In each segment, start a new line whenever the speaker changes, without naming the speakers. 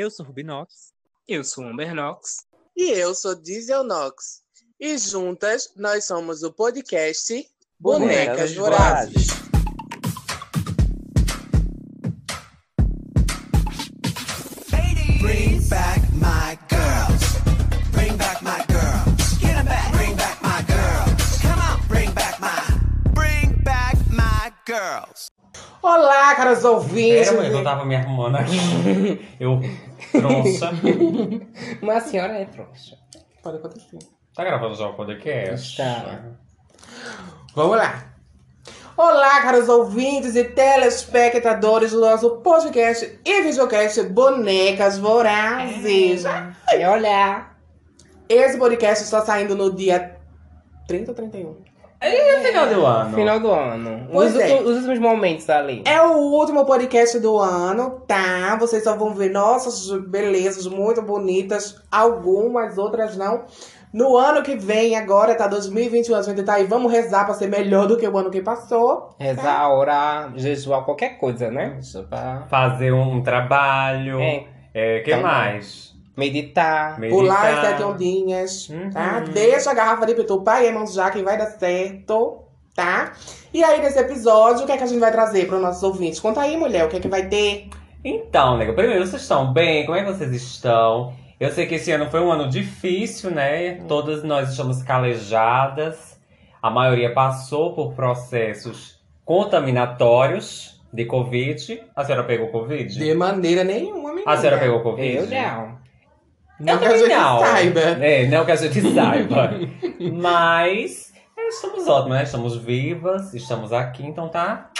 Eu sou Rubinox.
Eu sou Amber Knox.
E eu sou Diesel Nox. E juntas nós somos o podcast Bonecas,
Bonecas
Vorazes.
Bring back my girls. Bring back my girls. Get 'em back. Bring back my girls. Come on. Bring back my. Bring back my girls.
Olá, caros ouvintes.
Pera, eu tava me arrumando aqui. Eu, troncha.
Mas a senhora é trouxa.
Pode acontecer.
Tá gravando já o podcast?
Tá.
Vamos lá. Olá, caros ouvintes e telespectadores do nosso podcast e videocast Bonecas Vorazes.
É olhar.
Esse podcast está saindo no dia 30 ou 31?
E o final do ano?
Final do ano.
Pois
os,
é.
os últimos momentos ali.
É o último podcast do ano, tá? Vocês só vão ver nossas belezas muito bonitas, algumas, outras não. No ano que vem, agora tá 2021, a gente tá aí, vamos rezar pra ser melhor do que o ano que passou.
Rezar, orar, jejuar, qualquer coisa, né? Pra
Fazer um trabalho.
É.
É, que
Também.
mais?
Meditar.
Meditar.
Pular as sete ondinhas,
Uhum.
tá? Deixa a garrafa de pitu pra Iemanjá que vai dar certo, tá? E aí, nesse episódio, o que é que a gente vai trazer para os nossos ouvintes? Conta aí, mulher, o que é que vai ter?
Então, nego, primeiro, vocês estão bem? Como é que vocês estão? Eu sei que esse ano foi um ano difícil, né? Todas nós estamos calejadas. A maioria passou por processos contaminatórios de Covid. A senhora pegou Covid?
De maneira nenhuma, menina.
A senhora pegou Covid?
Eu não.
Não que a
também
gente
não.
saiba.
É, não que a gente saiba. Mas é, estamos ótimas, né? Estamos vivas, estamos aqui, então tá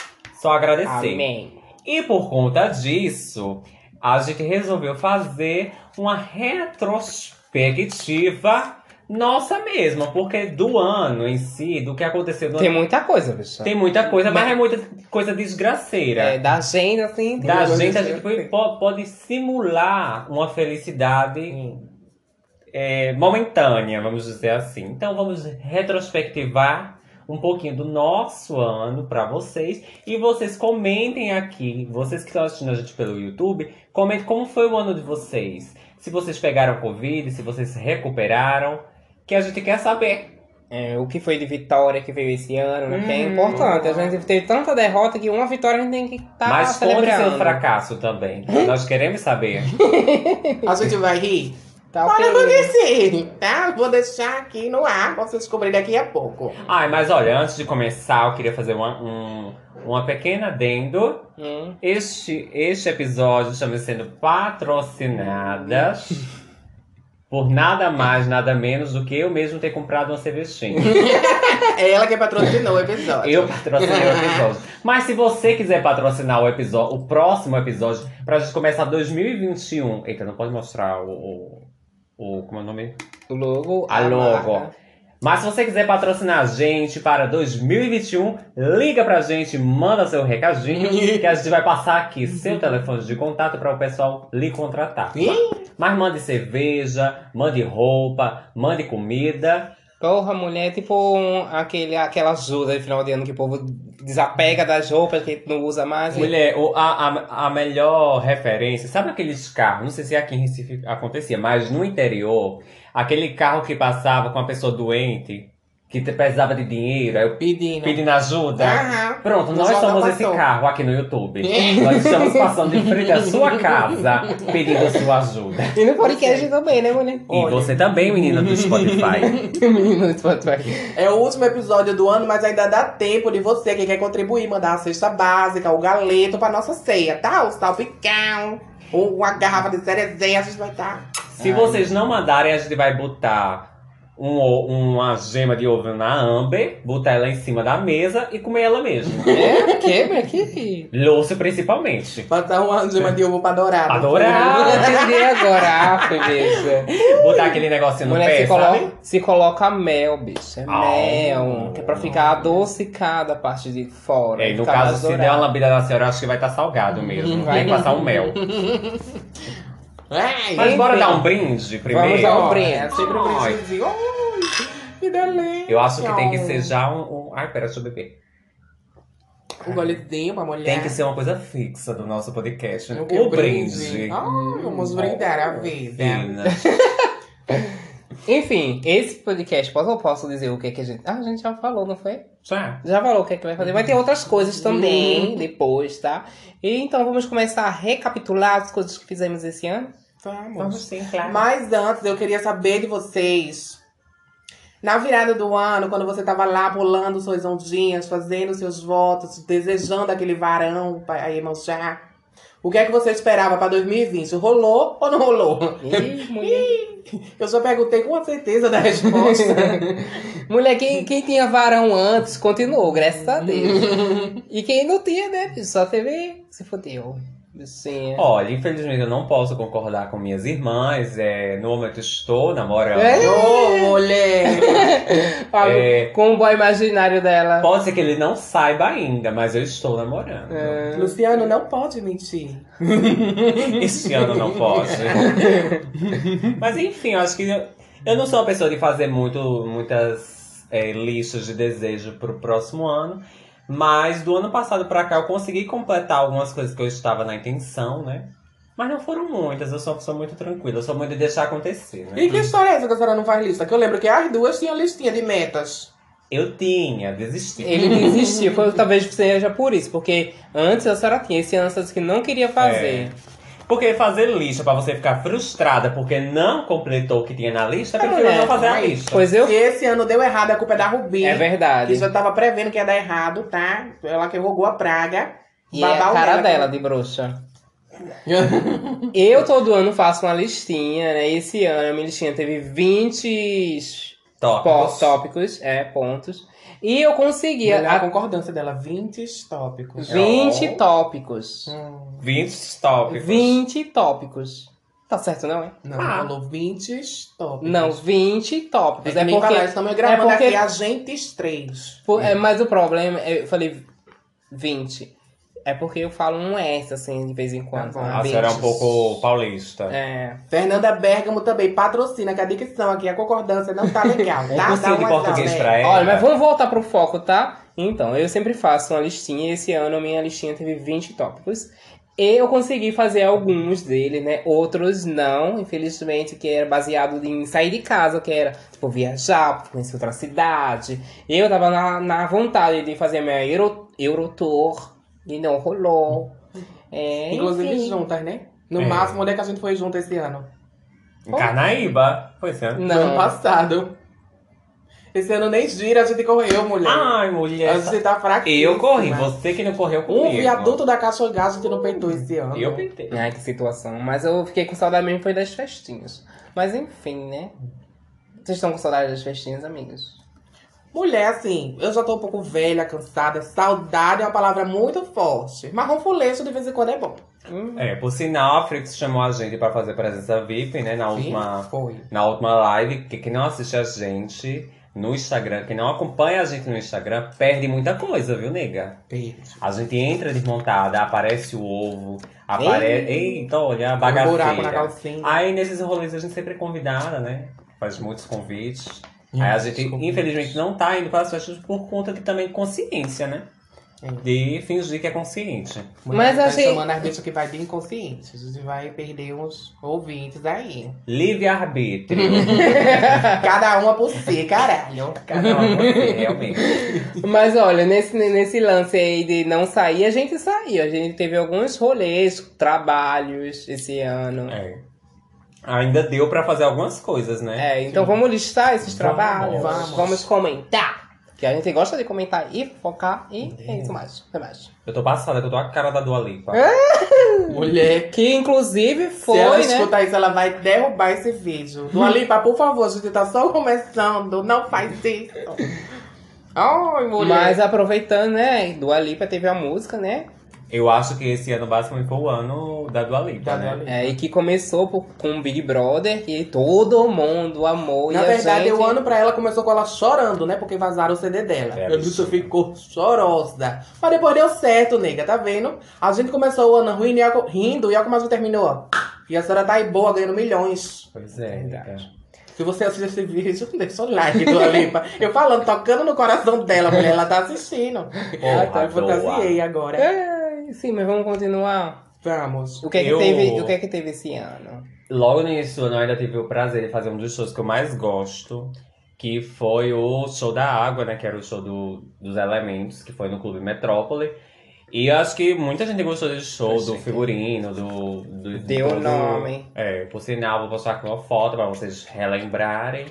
só agradecer.
Amém.
E por conta disso, a gente resolveu fazer uma retrospectiva nossa mesma, porque do ano em si, do que aconteceu no
Tem
ano,
muita coisa, pessoal.
tem muita coisa, mas é muita coisa desgraceira.
É, da agenda, assim.
da gente, a gente pode simular uma felicidade é, momentânea, vamos dizer assim. Então vamos retrospectivar um pouquinho do nosso ano para vocês e vocês comentem aqui, vocês que estão assistindo a gente pelo YouTube, comentem como foi o ano de vocês. Se vocês pegaram Covid, se vocês se recuperaram, que a gente quer saber.
É, o que foi de vitória que veio esse ano, né? Que é
Hum.
importante. A gente teve tanta derrota que uma vitória a gente tem que estar
Mas conte
celebrando.
seu fracasso também. Nós queremos saber.
A gente vai rir?
Tá
Pode
ok.
acontecer, tá? Vou deixar aqui no ar pra vocês descobrirem daqui a pouco.
Ai, mas olha, antes de começar, eu queria fazer uma, um, uma pequena adendo.
Hum.
Este, este episódio estamos sendo patrocinadas por nada mais, nada menos do que eu mesmo ter comprado uma cervejinha.
É ela que patrocinou o episódio.
Eu patrocinei o episódio. Mas se você quiser patrocinar o episódio, o próximo episódio, pra gente começar 2021. Eita, não pode mostrar o. o, o como é o nome?
O logo.
A logo.
marca.
Mas se você quiser patrocinar a gente para 2021, liga pra gente, manda seu recadinho, que a gente vai passar aqui seu telefone de contato para o pessoal lhe contratar.
Ih,
Mas mande cerveja, mande roupa, mande comida.
Porra, mulher, tipo um- aquele, aquela ajuda de final de ano que o povo desapega das roupas que não usa mais.
Mulher, o- a, a, a melhor referência, sabe aqueles carros? Não sei se aqui em Recife acontecia, mas no interior, aquele carro que passava com a pessoa doente, que te- precisava de dinheiro, aí eu
pedindo.
pedindo ajuda.
Aham.
Pronto, nós somos esse
passou.
carro aqui no YouTube. nós estamos passando em frente à sua casa pedindo sua ajuda.
E no podcast também, né, mulher?
E você também, menina do Spotify.
Menino do Spotify.
É o último episódio do ano, mas ainda dá tempo de você que quer contribuir, mandar a cesta básica, o galeto pra nossa ceia, tá? O salpicão, ou uma garrafa de cerezeia, a gente vai estar.
Se vocês não mandarem, a gente vai botar um uma gema de ovo na Amber, botar ela em cima da mesa e comer ela mesmo.
É? O quê, mulher? Que...
Lúcio, principalmente.
Botar uma gema de ovo pra adorar.
Adorar.
Ah, entendi agora. Ah, foi bicho.
Botar aquele negocinho no
Mulher
pé,
se
sabe?
coloca, se coloca mel, bicho. É
Ah.
mel. Que é pra ficar adocicada a parte de fora.
É, e no caso, se der uma lambida na senhora, acho que vai estar salgado mesmo.
Vai.
Tem que passar um mel.
Ai,
Mas bora dar um brinde primeiro?
Vamos dar um brinde.
É sempre um brindezinho. Ai, que delícia.
Eu acho que tem que ser já um. um... Ai, pera, deixa eu beber.
Um golezinho pra mulher.
Tem que ser uma coisa fixa do nosso podcast.
O?
O brinde.
Ah, vamos brindar a vida.
Fina.
Enfim, esse podcast, posso, posso dizer o que, que a gente. Ah, a gente já falou, não foi?
Já.
Já falou o que, que vai fazer. Vai ter outras coisas também depois, tá? E então vamos começar a recapitular as coisas que fizemos esse ano.
Vamos.
Vamos sim, claro.
Mas antes, eu queria saber de vocês. Na virada do ano, quando você tava lá pulando suas ondinhas, fazendo seus votos, desejando aquele varão pra Iemanjá, o que é que você esperava pra 2020? Rolou ou não rolou?
Ih, mulher.
Eu só perguntei com certeza da resposta.
mulher, quem, quem tinha varão antes continuou, graças a Deus. e quem não tinha, né? Só teve. Se fodeu. Sim.
Olha, infelizmente eu não posso concordar com minhas irmãs. É, no momento estou namorando.
É?
Ô, mulher!
É.
Com o boy imaginário dela.
Pode ser que ele não saiba ainda, mas eu estou namorando.
É.
Luciano não pode mentir.
Este ano não pode. Mas enfim, eu acho que eu, eu não sou uma pessoa de fazer muito, muitas é, listas de desejo pro próximo ano. Mas do ano passado pra cá eu consegui completar algumas coisas que eu estava na intenção, né? Mas não foram muitas, eu sou uma pessoa muito tranquila, eu sou muito de deixar acontecer, né?
E que história é essa que a senhora não faz lista? Que eu lembro que as duas tinham listinha de metas.
Eu tinha, desisti.
Ele desistiu, foi, talvez seja por isso, porque antes a senhora tinha, esse ano que não queria fazer.
Porque fazer lista pra você ficar frustrada porque não completou o que tinha na lista, eu prefiro
É,
não fazer a
mas-
lista.
Pois eu.
Se esse ano deu errado, a culpa é da Rubi.
É verdade.
Que já tava prevendo que ia dar errado, tá? Ela que rogou a praga.
E é a cara dela de bruxa. Eu todo ano faço uma listinha, né? Esse ano a minha listinha teve 20
Top.
po- tópicos, é, pontos. E eu consegui
Olha a
a,
concordância dela, 20 tópicos.
20
Oh.
tópicos.
Hum,
20 tópicos.
20 tópicos. Tá certo, não é?
não,
Ah.
falou 20 tópicos.
Não, 20 tópicos.
É,
É, porque.
falar, estamos gravando
é porque-
aqui agentes 3.
por- é, mas o problema, é, eu falei 20. É porque eu falo um S, assim, de vez em quando.
Tá bom.
A senhora é um
20.
pouco paulista.
É.
Fernanda Bergamo também patrocina, que a dicção aqui, a concordância não tá legal,
Um
tá?
cursinho de
uma
português pra
é.
ela.
Olha, mas vamos voltar pro foco, tá? Então, eu sempre faço uma listinha. Esse ano a minha listinha teve 20 tópicos. E eu consegui fazer alguns deles, né? Outros não, infelizmente, que era baseado em sair de casa, que era, tipo, viajar, conhecer outra cidade. Eu tava na, na vontade de fazer minha Euro, Eurotour e não rolou. É,
Inclusive
enfim.
juntas, né? No
É.
máximo, onde é que a gente foi junto esse ano?
Em Carnaíba. É.
No ano
Não.
passado. Esse ano nem gira, a gente correu, mulher.
Ai,
a
mulher.
gente tá fraquíssima.
Eu corri, você que não correu comigo.
Um viaduto da Caixa Gás a gente não peitou esse ano.
Eu pentei.
Ai, que situação. Mas eu fiquei com saudade mesmo foi das festinhas. Mas enfim, né? Vocês estão com saudade das festinhas, amigos?
Mulher, assim, eu já tô um pouco velha, cansada. Saudade é uma palavra muito forte. Mas ronfuleço de vez em quando é bom.
Hum.
É, por sinal, a Frix chamou a gente pra fazer presença VIP, né? Na última,
Foi.
na última live. Que quem não assiste a gente no Instagram, quem não acompanha a gente no Instagram, perde muita coisa, viu, nega?
Perde.
A gente entra desmontada, aparece o ovo, aparece. Eita, olha a
Um buraco na
bagaceira.
calcinha.
Aí nesses rolês a gente sempre é convidada, né? Faz muitos convites.
Hum,
Aí a gente,
desculpa.
infelizmente, não tá indo para as festas por conta de também consciência, né?
É.
De fingir que é consciente.
Mulher,
Mas
tá
achei-
chamando as bichas que vai de inconsciente. A gente vai perder uns ouvintes aí.
Livre-arbítrio.
Cada uma por si, caralho.
Cada um com você, realmente.
Mas olha, nesse, nesse lance aí de não sair, a gente saiu. A gente teve alguns rolês, trabalhos esse ano.
É. Ainda deu pra fazer algumas coisas, né?
É, então vamos listar esses
Vamos.
trabalhos.
Vamos.
comentar. Que a gente gosta de comentar e focar e é isso mais. É mais.
Eu tô passada, que eu tô a cara da Dua Lipa.
Mulher,
Que inclusive foi,
se ela
né?
escutar isso, ela vai derrubar esse vídeo. Dua Lipa, por favor, a gente tá só começando. Não faz isso. Ai, mulher.
Mas aproveitando, né? Dua Lipa teve a música, né?
Eu acho que esse ano basicamente foi o ano da Dua Lipa,
Da
né?
Dua Lipa.
É, e que começou por- com o Big Brother, que todo mundo amou.
Na
e a
verdade,
gente...
o ano pra ela começou com ela chorando, né? Porque vazaram o CD dela.
É
a bicha ficou chorosa. Mas depois deu certo, nega, tá vendo? A gente começou o ano ruim, e rindo, e olha como a gente terminou. E a senhora tá aí boa, ganhando milhões.
Pois é,
Verdade.
Se você assistir esse vídeo, deixa o like do Lipa. Eu falando, tocando no coração dela, mulher, ela tá assistindo.
Porra,
Então eu fantasiei agora.
É, sim, mas vamos continuar.
Vamos.
O que é que,
Eu-
teve, o que, é que teve esse ano?
Logo no início do ano eu ainda tive o prazer de fazer um dos shows que eu mais gosto, que foi o show da água, né? Que era o show do, dos elementos, que foi no Clube Metrópole. E eu acho que muita gente gostou desse show, do figurino, do. do
Deu
todo-
nome.
É, por sinal, vou postar aqui uma foto pra vocês relembrarem.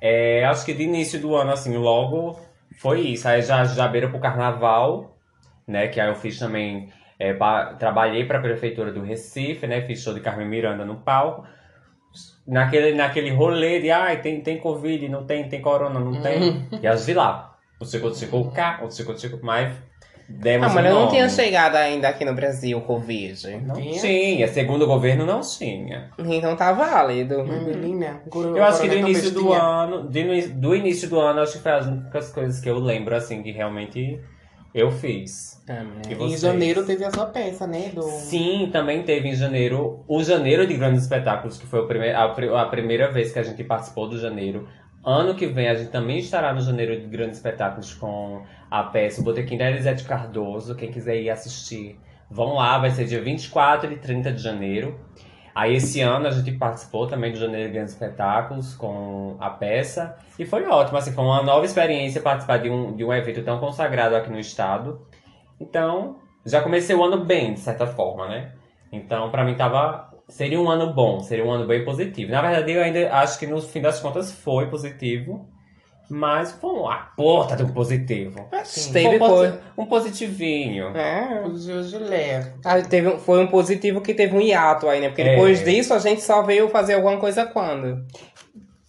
É, acho que de início do ano, assim, logo foi isso. Aí já, já beira pro carnaval, né? Que aí eu fiz também. é, trabalhei pra prefeitura do Recife, né? Fiz show de Carmen Miranda no palco. Naquele, naquele rolê de ai, tem, tem Covid, não tem, tem corona, não tem. E as vi lá. O Cico Cico K, o Cico Cico, mas demos
Ah, mas não tinha chegado ainda aqui no Brasil o Covid.
Não
Tinha?
tinha, segundo o governo não tinha.
Então tá válido.
Hum, Menina, guru-
Eu acho que do início do ano, de no- do início do ano, acho que foi as únicas coisas que eu lembro, assim, que realmente eu fiz. E
Em janeiro teve a sua peça, né? Do...
Sim, também teve em janeiro o Janeiro de Grandes Espetáculos, que foi o prime- a, a primeira vez que a gente participou do Janeiro. Ano que vem a gente também estará no Janeiro de Grandes Espetáculos com a peça O Botequim da Elisete Cardoso. Quem quiser ir assistir, vão lá, vai ser dia 24 e 30 de janeiro. Aí esse ano a gente participou também do Janeiro de Grandes Espetáculos com a peça. E foi ótimo, assim, foi uma nova experiência participar de um, de um evento tão consagrado aqui no estado. Então, já comecei o ano bem, de certa forma, né? Então, pra mim tava. Seria um ano bom, seria um ano bem positivo. Na verdade, eu ainda acho que no fim das contas foi positivo. Mas foi uma porta de um positivo.
Mas
Foi
teve
um, posi-
coisa.
um positivinho.
É.
O Gil leve.
Ah, teve, foi um positivo que teve um hiato aí, né? Porque
É.
depois disso a gente só veio fazer alguma coisa quando?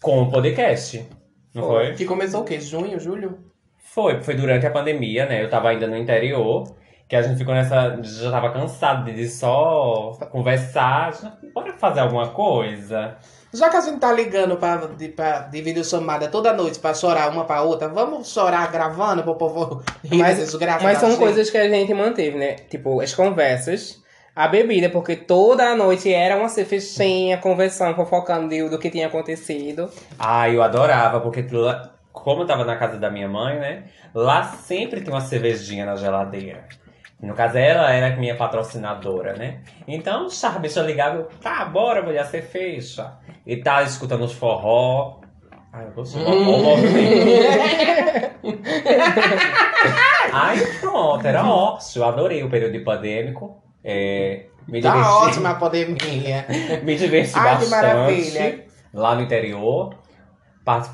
Com o podcast. Não foi?
Que começou o quê? Junho, julho?
Foi, foi durante a pandemia, né? Eu tava ainda no interior, que a gente ficou nessa. Já tava cansado de só conversar. Bora fazer alguma coisa.
Já que a gente tá ligando pra, de, pra, de videochamada toda noite pra chorar uma pra outra, vamos chorar gravando pro povo rir
Mas-
dessas graças
Mas são
gente?
coisas que a gente manteve, né? Tipo, as conversas, a bebida, porque toda a noite era uma cervejinha, conversando, fofocando de- do que tinha acontecido.
Ah, eu adorava, porque como eu tava na casa da minha mãe, né? Lá sempre tem uma cervejinha na geladeira. No caso, ela era minha patrocinadora, né? Então, bicha ligava, eu, tá, bora, mulher, você fecha. E tá escutando os forró. Ai, eu gostei. Hum. Ai, pronto, era ótimo. Eu adorei o período pandêmico. É, me
Tá
diverti,
ótima a pandemia.
me diverti
Ai,
bastante
maravilha.
lá no interior.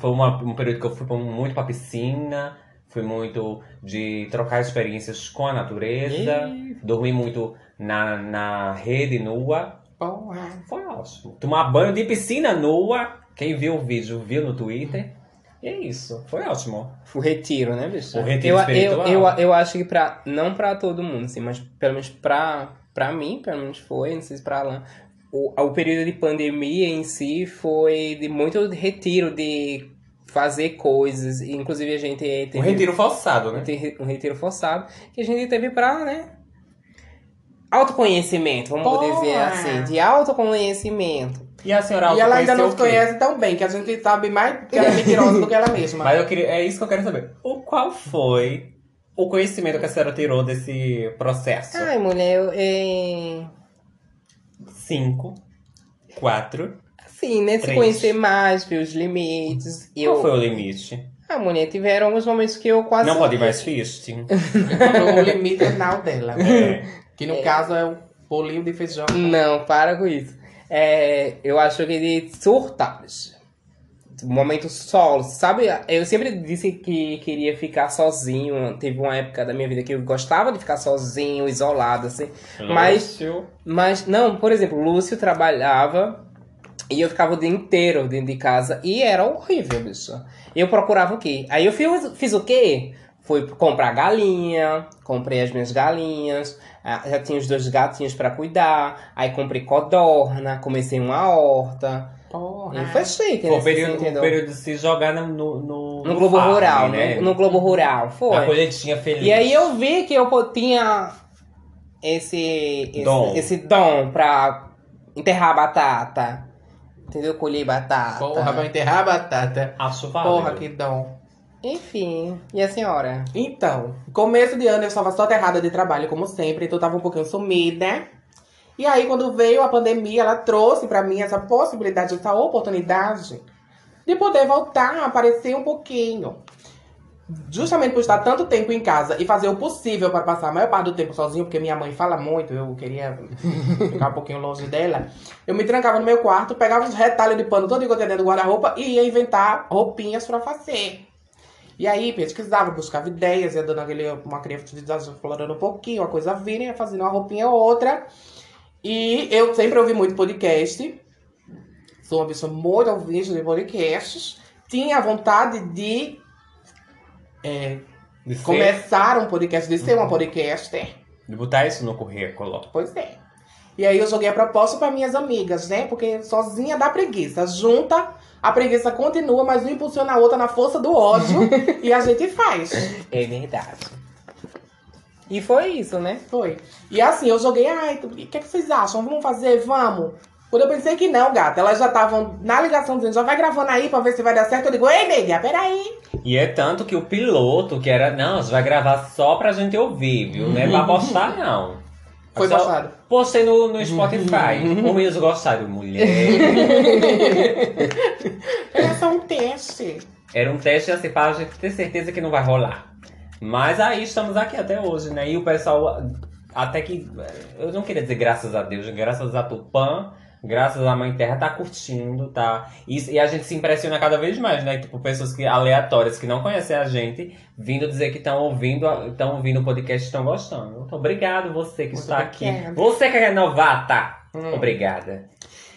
Foi uma- um período que eu fui muito pra piscina, fui muito de trocar experiências com a natureza, dormi muito na, na rede nua. Foi ótimo. Tomar banho de piscina nua. Quem viu o vídeo viu no Twitter. E é isso. Foi ótimo.
O retiro, né, bicho?
O retiro
eu,
espiritual.
Eu, eu, eu acho que pra. Não pra todo mundo, assim, mas pelo menos pra, pra mim, pelo menos foi, não sei se pra Alan. O, o período de pandemia em si foi de muito retiro, de fazer coisas. e, Inclusive a gente teve
Um retiro forçado, né?
um retiro forçado que a gente teve pra, né? Autoconhecimento, vamos
Porra!
dizer assim, de autoconhecimento.
E a senhora
E ela ainda não se conhece tão bem, que a gente sabe mais que ela é mentirosa do que ela mesma.
Mas eu queria, é isso que eu quero saber. O qual foi o conhecimento que a senhora tirou desse processo?
Ai, mulher, eu, é...
Cinco, quatro.
Assim, né? Se conhecer mais, ver os limites. E
Qual
eu...
foi o limite?
Ah, mulher, tiveram alguns momentos que eu quase.
Não pode mais fisting?
o limite anal dela.
É.
Que no caso é o bolinho de feijão.
Não, para com isso. É, eu acho que de surtados. Momento solo, sabe? Eu sempre disse que queria ficar sozinho. Teve uma época da minha vida que eu gostava de ficar sozinho, isolado, assim. Mas
Lúcio.
Mas, não, por exemplo, o Lúcio trabalhava e eu ficava o dia inteiro dentro de casa e era horrível, bicho. Eu procurava o quê? Aí eu fiz, fiz o quê? Fui comprar galinha, comprei as minhas galinhas, ah, já tinha os dois gatinhos pra cuidar, aí comprei codorna, comecei uma horta.
Porra.
E foi chique,
Foi
né?
o período, o período de se jogar no, no, no,
No Globo
farm,
Rural,
né?
no, no Globo Rural, foi.
A colhetinha feliz.
E aí eu vi que eu tinha esse, esse
Dom.
esse dom pra enterrar a batata. Entendeu? Colher batata.
Porra, vai enterrar a batata.
Acho válido.
Porra, que dom.
Enfim. E a senhora?
Então, começo de ano eu estava só aterrada de trabalho, como sempre, então eu tava um pouquinho sumida. E aí, quando veio a pandemia, ela trouxe pra mim essa possibilidade, essa oportunidade de poder voltar a aparecer um pouquinho. Justamente por estar tanto tempo em casa e fazer o possível para passar a maior parte do tempo sozinho, porque minha mãe fala muito, eu queria ficar um pouquinho longe dela. Eu me trancava no meu quarto, pegava uns retalhos de pano todo que eu tinha dentro do guarda-roupa e ia inventar roupinhas pra fazer. E aí pesquisava, buscava ideias, ia dando aquele, uma criatividade explorando um pouquinho, a coisa vira, ia fazendo uma roupinha ou outra. E eu sempre ouvi muito podcast. Sou uma pessoa muito ouvinte de podcasts. Tinha vontade de é,
De, ser-
começar um podcast, de ser uma podcaster.
de botar isso no currículo.
Pois é. E aí eu joguei a proposta para minhas amigas, né? Porque sozinha dá preguiça. Junta, a preguiça continua, mas um impulsiona a outra na força do ódio e a gente faz.
É verdade. E foi isso, né?
Foi. E assim, eu joguei, ai, o que, é que vocês acham? Vamos fazer? Vamos. Quando eu pensei que não, gata, elas já estavam na ligação dizendo, já vai gravando aí pra ver se vai dar certo. Eu digo, ei, nega, peraí.
E é tanto que o piloto, que era, não, você vai gravar só pra gente ouvir, viu? Não é pra postar, não.
Foi
Só
postado.
Postei no, no Spotify. Como eles gostaram, mulher.
Era só um teste.
Era um teste assim pra gente ter certeza que não vai rolar. Mas aí estamos aqui até hoje, né? E o pessoal, até que. Eu não queria dizer graças a Deus, graças a Tupã, graças à Mãe Terra, tá curtindo, tá? E, e a gente se impressiona cada vez mais, né? Tipo, pessoas que, aleatórias que não conhecem a gente, vindo dizer que estão ouvindo, estão ouvindo o podcast e estão gostando. Então, obrigado você que
Muito
está aqui.
obrigada.
Você que é novata,
Hum.
obrigada.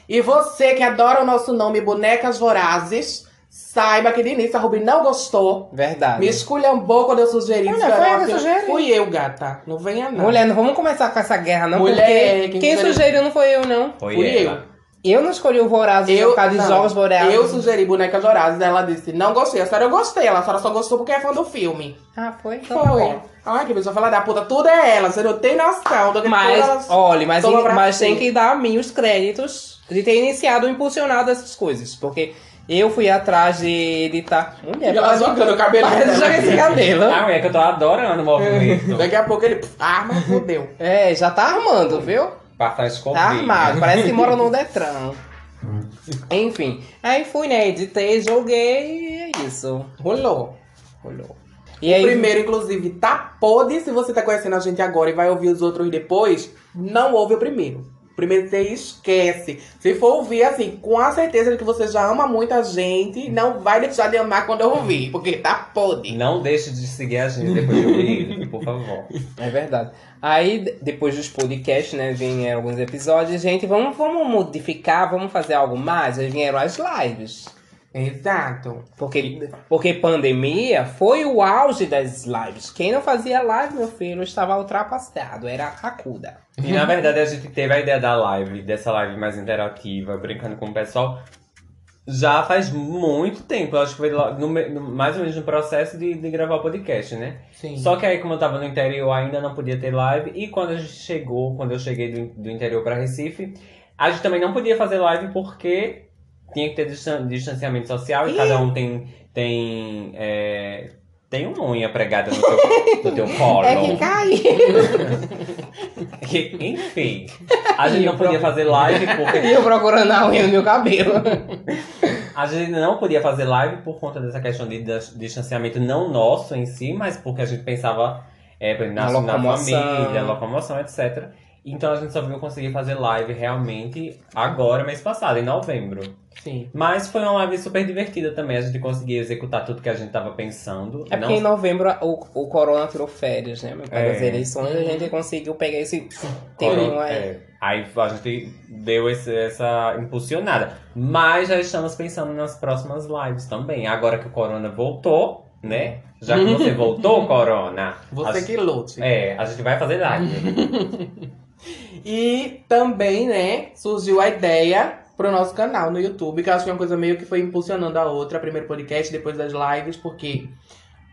E você que adora o nosso nome Bonecas Vorazes, saiba que de início a Ruby não gostou.
Verdade.
Me esculhambou quando eu sugeri
Olha, foi eu
Nossa,
que sugeri.
Fui eu, gata. Não venha não.
Mulher, não vamos começar com essa guerra, não,
Mulher,
porque
quem
quem,
sugeriu-
sugeriu não foi eu, não.
Foi
Fui
ela.
Eu não escolhi o Vorazes
Eu,
por causa de Jogos Boreais.
eu sugeri Bonecas Vorazes. Ela disse, não gostei. A senhora eu gostei. Ela a senhora só gostou porque é fã do filme.
Ah, foi? Então tá
Foi.
bom.
Ai, que pessoa fala da puta. Tudo é ela. Você não tem noção do que
Mas,
todas-
olha, mas, mas tem que dar a mim os créditos de ter iniciado, impulsionado essas coisas. Porque eu fui atrás de editar. Mulher,
E ela jogando o cabelo
Parece
dela.
joga esse cabelo.
Ah, é que eu tô adorando o movimento.
Daqui a pouco ele... Mas fudeu.
É, já tá armando, viu?
Passar escovinha.
Tá armado, parece que mora no Detran. Enfim, aí fui, né? Editei, joguei e é isso.
Rolou.
Rolou. E aí,
O primeiro, inclusive, tá podre. Se você tá conhecendo a gente agora e vai ouvir os outros depois, não ouve o primeiro. Primeiro você esquece. Se for ouvir, assim, com a certeza de que você já ama muita gente, não vai deixar de amar quando eu ouvir, porque tá podre.
Não deixe de seguir a gente depois de ouvir por favor.
É verdade. Aí, de- depois dos podcasts, né, vêm alguns episódios, gente, vamos, vamos modificar, vamos fazer algo mais. Aí vieram as lives.
Exato.
Porque, porque pandemia foi o auge das lives. Quem não fazia live, meu filho, estava ultrapassado. Era racuda.
E na verdade a gente teve a ideia da live, dessa live mais interativa, brincando com o pessoal, já faz muito tempo. Eu acho que foi no no- mais ou menos no processo de, de gravar o podcast, né?
Sim.
Só que aí, como eu tava no interior, ainda não podia ter live. E quando a gente chegou, quando eu cheguei do, do interior pra Recife, a gente também não podia fazer live porque tinha que ter distan- distanciamento social e
Ih!
cada um tem. tem é, tem uma unha pregada no teu, no teu colo.
É que caiu.
Enfim, a gente não podia fazer live porque
E eu procurando a unha no meu cabelo.
a gente não podia fazer live por conta dessa questão de dis- distanciamento não nosso em si, mas porque a gente pensava é, na,
Na
na família, locomoção, etc. Então a gente só viu conseguir fazer live realmente agora, mês passado, em novembro.
Sim.
Mas foi uma live super divertida também, a gente conseguia executar tudo que a gente tava pensando.
É porque em novembro o, o Corona tirou férias, né? Pai?
É.
Das eleições a gente conseguiu pegar esse
Corona-
tempinho aí.
é. Aí a gente deu esse- essa impulsionada. Mas já estamos pensando nas próximas lives também. Agora que o Corona voltou, né? Já que você voltou, Corona.
Você
a,
que lute.
É, a gente vai fazer live.
E também, né, surgiu a ideia pro nosso canal no YouTube, que eu acho que é uma coisa meio que foi impulsionando a outra, primeiro podcast, depois das lives, porque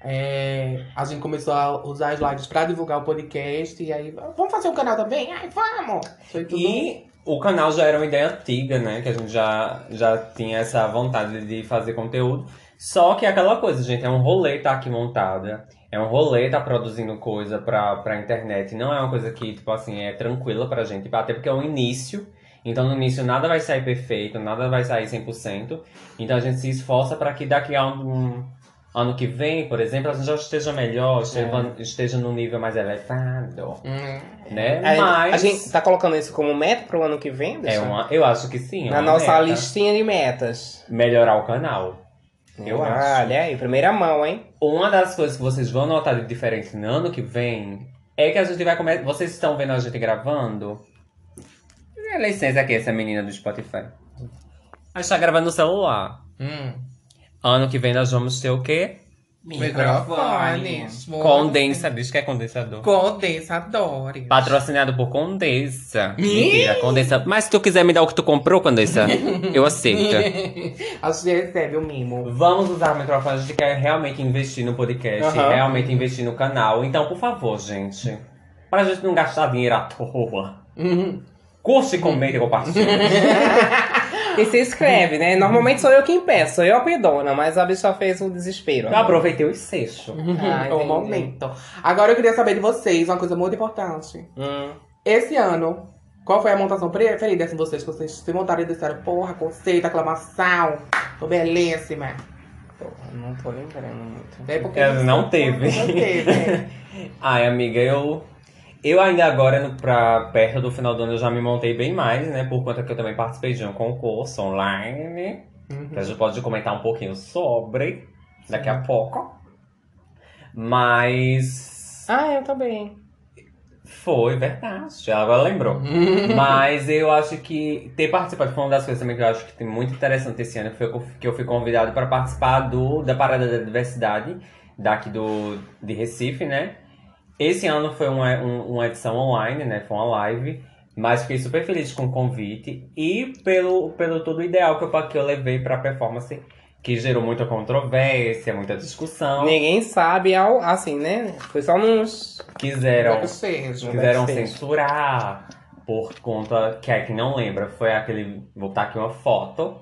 é, a gente começou a usar as lives pra divulgar o podcast, e aí, vamos fazer um canal também? Ai, vamos!
E o canal já era uma ideia antiga, né? Que a gente já, já tinha essa vontade de fazer conteúdo. Só que é aquela coisa, gente, é um rolê tá aqui montada. É um rolê tá produzindo coisa pra, pra internet. Não é uma coisa que, tipo assim, é tranquila pra gente. Até porque é um início. Então no início nada vai sair perfeito, nada vai sair 100%. Então a gente se esforça para que daqui a um, ano que vem, por exemplo, a gente já esteja melhor, esteja, esteja num nível mais elevado, né?
A,
Mas
a gente tá colocando isso como meta pro ano que vem?
é uma, eu acho que sim. é
Na nossa
meta.
listinha de metas.
melhorar o canal. Eu acho.
Olha aí, primeira mão, hein?
Uma das coisas que vocês vão notar de diferente no ano que vem é que a gente vai começar. Vocês estão vendo a gente gravando? Dá licença aqui, essa menina do Spotify. A gente tá gravando no celular.
Hum.
Ano que vem nós vamos ter o quê?
Microfones.
Condensa, diz que é condensador.
Condensadores.
Patrocinado por Condensa. Mentira, Condensa. Mas se tu quiser me dar o que tu comprou, Condensa, eu aceito.
A gente recebe o mimo.
Vamos usar o microfone, a gente quer realmente investir no podcast,
Aham.
realmente investir no canal. Então, por favor, gente, pra gente não gastar dinheiro à toa,
Uhum.
curte, comente e compartilhe.
E se inscreve, né? Normalmente sou eu quem peço, sou eu a pedona, mas a bicha fez o desespero.
Eu aproveitei os seixos.
Ah,
É o momento. Agora eu queria saber de vocês uma coisa muito importante.
Hum.
Esse ano, qual foi a montação preferida de vocês? Que vocês se montaram e disseram, porra, conceito, aclamação, tô belíssima.
Porra, não tô lembrando muito.
É porque
É, não teve.
Não teve.
Ai, amiga, eu. Eu ainda agora, pra perto do final do ano, eu já me montei bem mais, né? Por conta que eu também participei de um concurso online. Que a gente pode comentar um pouquinho sobre daqui a pouco. Mas.
Ah, eu também.
Foi, verdade. Agora lembrou. Mas eu acho que ter participado foi uma das coisas também que eu acho que tem muito interessante esse ano, que foi que eu fui convidado para participar do, da Parada da Diversidade, daqui do, de Recife, né? Esse ano foi uma, um- uma edição online, né? Foi uma live. Mas fiquei super feliz com o convite e pelo, pelo todo o ideal que eu, que eu levei pra performance, que gerou muita controvérsia, muita discussão.
Ninguém sabe, ao, assim, né? Foi só nos.
Quiseram
Ou seja,
quiseram
backstage.
censurar por conta que é que não lembra foi aquele vou botar aqui uma foto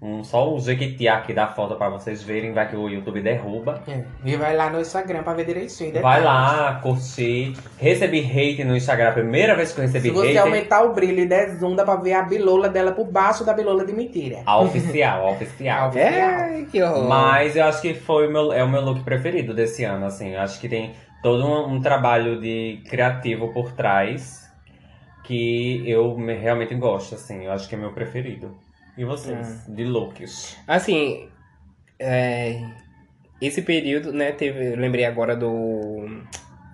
um só um jequiti aqui da foto pra vocês verem vai que o YouTube derruba
É. E vai lá no Instagram pra ver direitinho.
vai
detalhes.
lá curtir recebi hate no Instagram primeira vez que eu recebi
Se você
hate
aumentar o brilho e der zoom, dá pra ver a bilola dela por baixo da bilola de mentira.
a oficial a oficial
A
É, que horror.
Mas eu acho que foi o meu, é o meu look preferido desse ano, assim. Eu acho que tem todo um, um trabalho de criativo por trás que eu me- realmente gosto, assim. Eu acho que é meu preferido. E vocês? De looks.
Assim, é, esse período, né, teve, eu lembrei agora do,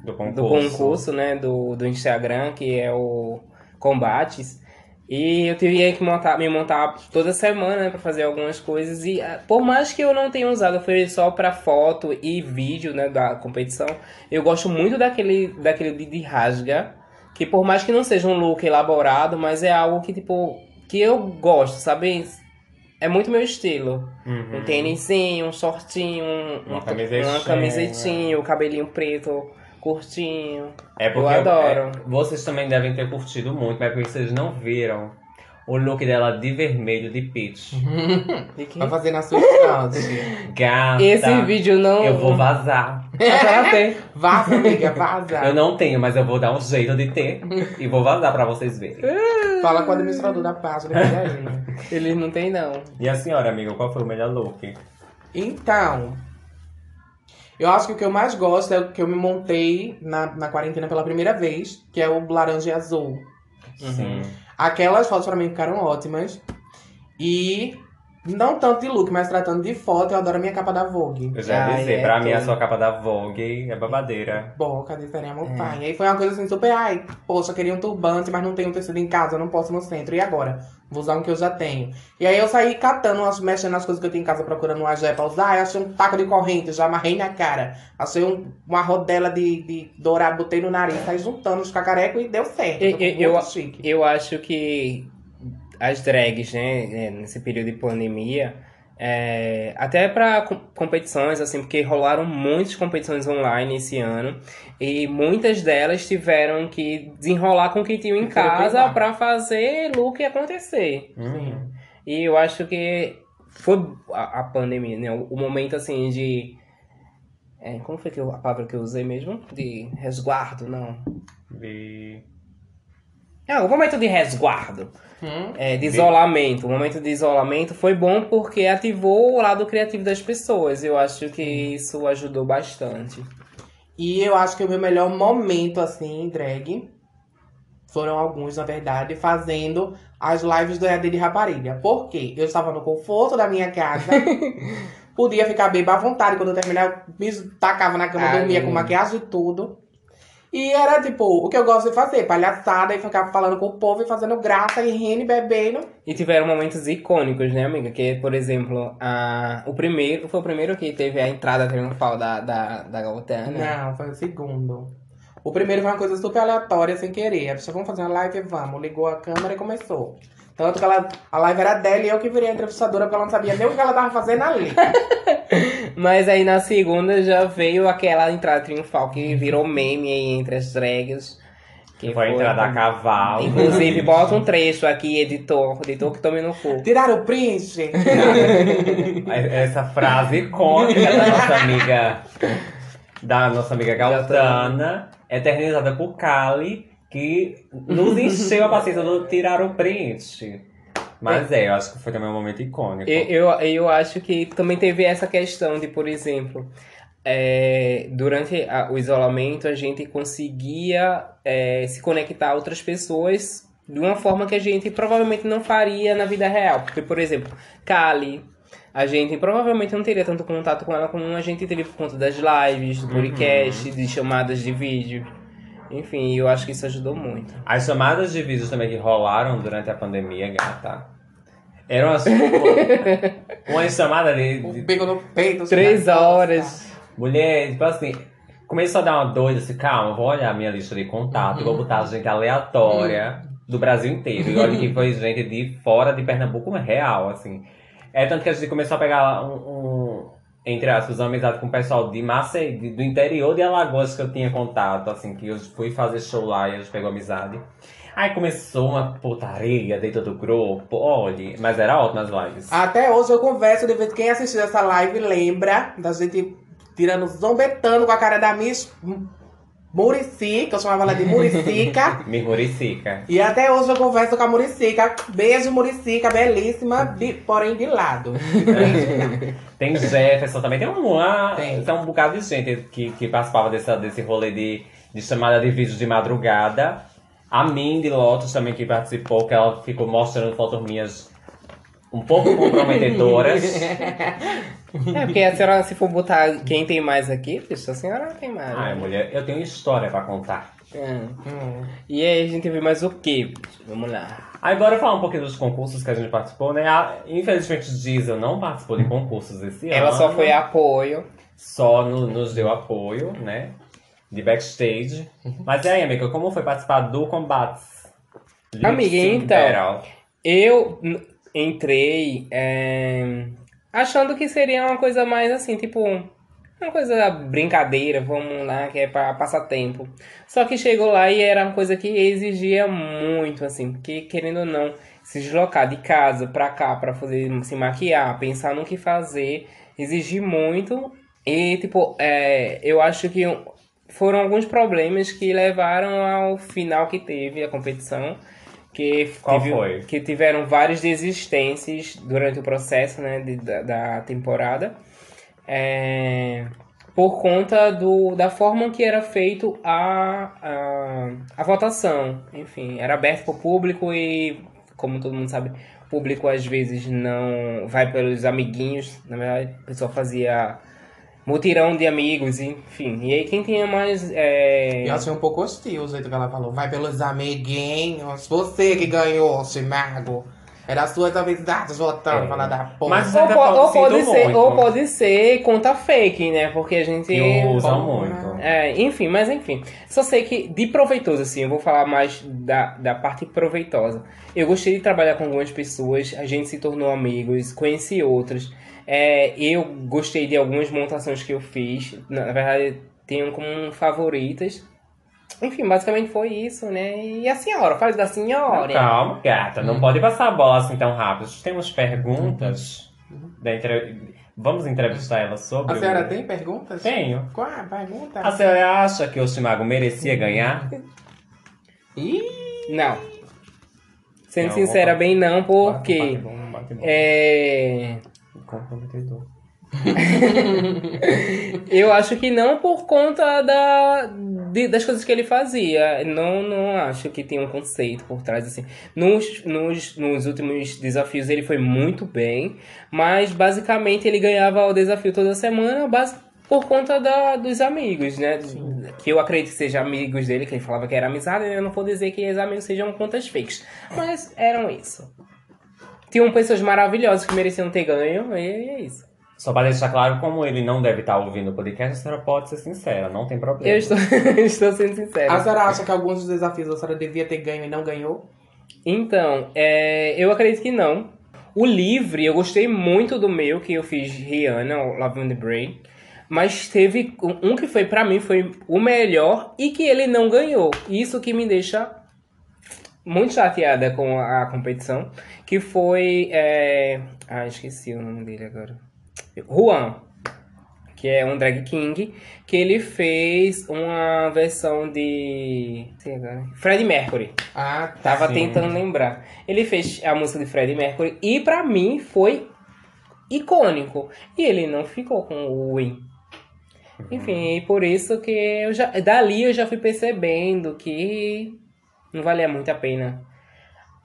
Do concurso.
do concurso, né, do, do Instagram, que é o Combates. E eu tive que montar, me montar toda semana, né, pra fazer algumas coisas. E ah, por mais que eu não tenha usado, foi só pra foto e vídeo, né, da competição. Eu gosto muito daquele, daquele de rasga. Que por mais que não seja um look elaborado, mas é algo que, tipo, que eu gosto, sabe? É muito meu estilo.
Uhum.
Um tênisinho, um shortinho, um,
Uma
um-
camisetinha.
uma camisetinha, o cabelinho preto curtinho.
É porque
Eu adoro.
é, vocês também devem ter curtido muito, mas é porque vocês não viram o look dela de vermelho de peach.
Vai fazer na sua estante.
Gata.
Esse vídeo não.
Eu vou vazar.
Pra ter.
Vaza, amiga, vaza.
Eu não tenho, mas eu vou dar um jeito de ter. e vou vazar pra vocês verem.
Fala com o administrador da página. que ele.
Eles não tem, não.
E a senhora, amiga, qual foi o melhor look?
Então, eu acho que o que eu mais gosto é o que eu me montei na, na quarentena pela primeira vez, que é o laranja e azul.
Sim.
Aquelas fotos pra mim ficaram ótimas. E não tanto de look, mas tratando de foto, eu adoro a minha capa da Vogue.
Eu já ia dizer,
é,
pra mim a sua capa da Vogue é babadeira.
Boca de sereia montanha. E foi uma coisa assim super, ai, poxa, eu queria um turbante, mas não tenho um tecido em casa, eu não posso ir no centro. E agora? Vou usar um que eu já tenho. E aí eu saí catando, umas- mexendo nas coisas que eu tenho em casa, procurando uma joia pra usar. Aí achei um taco de corrente, já amarrei na cara. Achei um- uma rodela de, de dourado, botei no nariz, saí juntando os cacarecos e deu certo.
Eu- eu-
muito
eu-
chique.
Eu acho que as drags, né, é, nesse período de pandemia, É, até para competições, assim, porque rolaram muitas competições online esse ano e muitas delas tiveram que desenrolar com o que tinham em casa para fazer look acontecer.
Hum.
E eu acho que foi a, a pandemia, né? O, o momento assim de. é, como foi que eu, a palavra que eu usei mesmo? De resguardo, não.
E-
É, o momento de resguardo.
Hum?
É, de isolamento. O momento de isolamento foi bom porque ativou o lado criativo das pessoas. Eu acho que isso ajudou bastante.
E eu acho que o meu melhor momento, assim, em drag, foram alguns, na verdade, fazendo as lives do EAD de Rapariga. Por quê? Eu estava no conforto da minha casa, podia ficar bem à vontade. Quando eu terminava, me tacava na cama,
Ai,
dormia com maquiagem e tudo. E era, tipo, o que eu gosto de fazer, palhaçada, e ficar falando com o povo e fazendo graça, e rindo e bebendo.
E tiveram momentos icônicos, né, amiga? Que, por exemplo, a... o primeiro foi o primeiro que teve a entrada triunfal da, da, da Galtana.
Não, foi o segundo. O primeiro foi uma coisa super aleatória, sem querer. A pessoa, vamos fazer uma live? Vamos. Ligou a câmera e começou. Tanto que ela, a live era dela e eu que virei a entrevistadora, porque ela não sabia nem o que ela tava fazendo ali.
Mas aí na segunda já veio aquela entrada triunfal que virou meme aí entre as drags. Que
Foi a entrada a cavalo.
Inclusive, bota um trecho aqui, editor. Editor que tome no cu.
Tiraram o print.
Essa frase icônica da nossa amiga. Da nossa amiga Galtana, eternizada por Kali, que nos encheu a paciência do tirar o print. Mas é, eu acho que foi também um momento icônico.
Eu, eu, eu acho que também teve essa questão de, por exemplo, é, durante a- o isolamento a gente conseguia é, se conectar a outras pessoas de uma forma que a gente provavelmente não faria na vida real. Porque, por exemplo, Kali, a gente provavelmente não teria tanto contato com ela como a gente teve por conta das lives, do podcast, de chamadas de vídeo. Enfim, eu acho que isso ajudou muito.
As chamadas de vídeos também que rolaram durante a pandemia, gata. Eram as, uma chamada de, de
bico no peito.
Três
na costa.
horas.
mulher, tipo assim, começou a dar uma doida assim, calma, vou olhar a minha lista de contato, e vou botar gente aleatória do Brasil inteiro. E olha que foi gente de fora de Pernambuco real, assim. É tanto que a gente começou a pegar um, um, entre aspas, amizade com o pessoal de Maceió, do interior de Alagoas que eu tinha contato, assim, que eu fui fazer show lá e a gente pegou amizade. Aí começou uma putaria dentro do grupo, olha, mas era ótimo as lives.
Até hoje eu converso de vez quem assistiu essa live lembra da gente tirando zombetando com a cara da Miss Murici, que eu chamava ela de Muricica.
Me Muricica.
e até hoje eu converso com a Muricica. Beijo, Muricica, belíssima, de- porém de lado.
Tem Jefferson também, tem uma.
Tem.
Tem um bocado de gente que, que participava dessa, desse rolê de, de chamada de vídeo de madrugada. A Mindy Lotus também que participou, que ela ficou mostrando fotos minhas um pouco comprometedoras.
É, porque a senhora, se for botar quem tem mais aqui, bicho, a senhora não tem mais.
Ai,
né?
mulher, eu tenho história pra contar.
É.
Hum.
E aí a gente vê mais o quê? bicho? Vamos lá.
Aí bora falar um pouquinho dos concursos que a gente participou, né? A- infelizmente Diesel não participou de concursos esse ano.
Ela só foi apoio.
Só no- nos deu apoio, né? De backstage. Mas e aí, amiga, como foi participar do Combates?
Amiga,
Sync
então.
Battle.
Eu n- entrei é, achando que seria uma coisa mais assim, tipo, uma coisa brincadeira, vamos lá, que é pra passar tempo. Só que chegou lá e era uma coisa que exigia muito, assim, porque querendo ou não, se deslocar de casa pra cá pra fazer se maquiar, pensar no que fazer, exigir muito. E, tipo, é, eu acho que foram alguns problemas que levaram ao final que teve a competição. Que,
Qual
teve-
foi?
que tiveram várias desistências durante o processo né, de- da, da temporada. É, por conta do, da forma que era feito a, a, a votação. Enfim, era aberto para o público e, como todo mundo sabe, o público às vezes não vai pelos amiguinhos. Na verdade, a pessoa fazia mutirão de amigos, enfim. E aí quem tinha mais... é,
E eu achei um pouco hostil o jeito que ela falou. Vai pelos amiguinhos. Você que ganhou, esse mago. Era a sua talvez datas voltando,
É.
falar da porra.
Mas-
Ou, po- ou pode ser,
muito.
ou pode ser conta fake, né? Porque a gente.
Que usam
Bom,
muito.
É, enfim, mas enfim. Só sei que de proveitoso, assim, eu vou falar mais da, da parte proveitosa. Eu gostei de trabalhar com algumas pessoas, a gente se tornou amigos, conheci outras. É, eu gostei de algumas montações que eu fiz. Na, na verdade, tenho como favoritas. Enfim, basicamente foi isso, né? E a senhora, fale da senhora.
Calma, gata. Não pode passar a bola assim tão rápido. Temos perguntas. Da entre... Vamos entrevistar ela sobre.
A senhora
o-
tem perguntas?
Tenho.
Qual a pergunta?
A senhora acha que o Chimago merecia ganhar?
Ih,
Não. Sendo
Não,
sincera,
vou-
bem não, porque.
Bate bom, bate bom.
É.
Comprometedor.
Eu acho que não por conta da, de- das coisas que ele fazia. Não, não acho que tem um conceito por trás, assim. Nos, nos, nos últimos desafios ele foi muito bem, mas basicamente ele ganhava o desafio toda semana base, por conta da, dos amigos, né? Que eu acredito que sejam amigos dele, que ele falava que era amizade, eu não vou dizer que os amigos sejam contas fakes, mas eram isso. Tinham pessoas maravilhosas que mereciam ter ganho, e é isso.
Só para deixar claro, como ele não deve estar ouvindo o podcast, a senhora pode ser sincera, não tem problema.
Eu estou, estou sendo sincero.
a senhora acha que alguns dos desafios a senhora devia ter ganho e não ganhou?
Então, é, eu acredito que não. O livre, eu gostei muito do meu, que eu fiz Rihanna, o Love on the Brain. Mas teve um um que foi, pra mim, foi o melhor e que ele não ganhou. Isso que me deixa muito chateada com a, a competição. Que foi. É... Ah, esqueci o nome dele agora. Juan. Que é um drag king. Que ele fez uma versão de. sei agora. Freddie Mercury.
Ah, tá.
Tava
Sim.
tentando lembrar. Ele fez a música de Freddie Mercury e pra mim foi icônico. E ele não ficou com o win. Enfim, e por isso que eu já. Dali eu já fui percebendo que não valia muito a pena.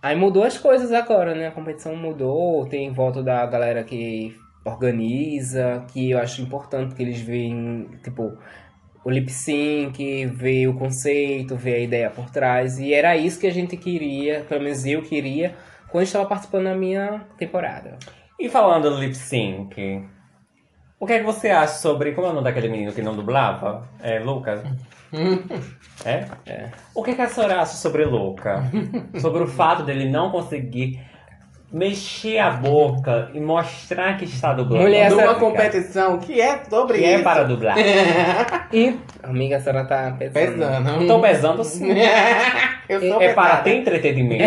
Aí mudou as coisas agora, né? A competição mudou, tem volta da galera que organiza, que eu acho importante que eles veem, tipo, o lip sync, ver o conceito, ver a ideia por trás. E era isso que a gente queria, pelo menos eu queria, quando estava participando da minha temporada.
E falando do lip sync, o que é que você acha sobre. Como é o nome daquele menino que não dublava? É Lucas? É?
É.
O que, é que a senhora acha sobre Luca? sobre o fato dele não conseguir mexer a boca e mostrar que está dublando.
Mulher,
Numa competição que é sobre
Que é
isso.
para dublar.
E, amiga, a senhora tá pesando.
Pesando.
Estou pesando sim.
Eu sou
É para ter entretenimento.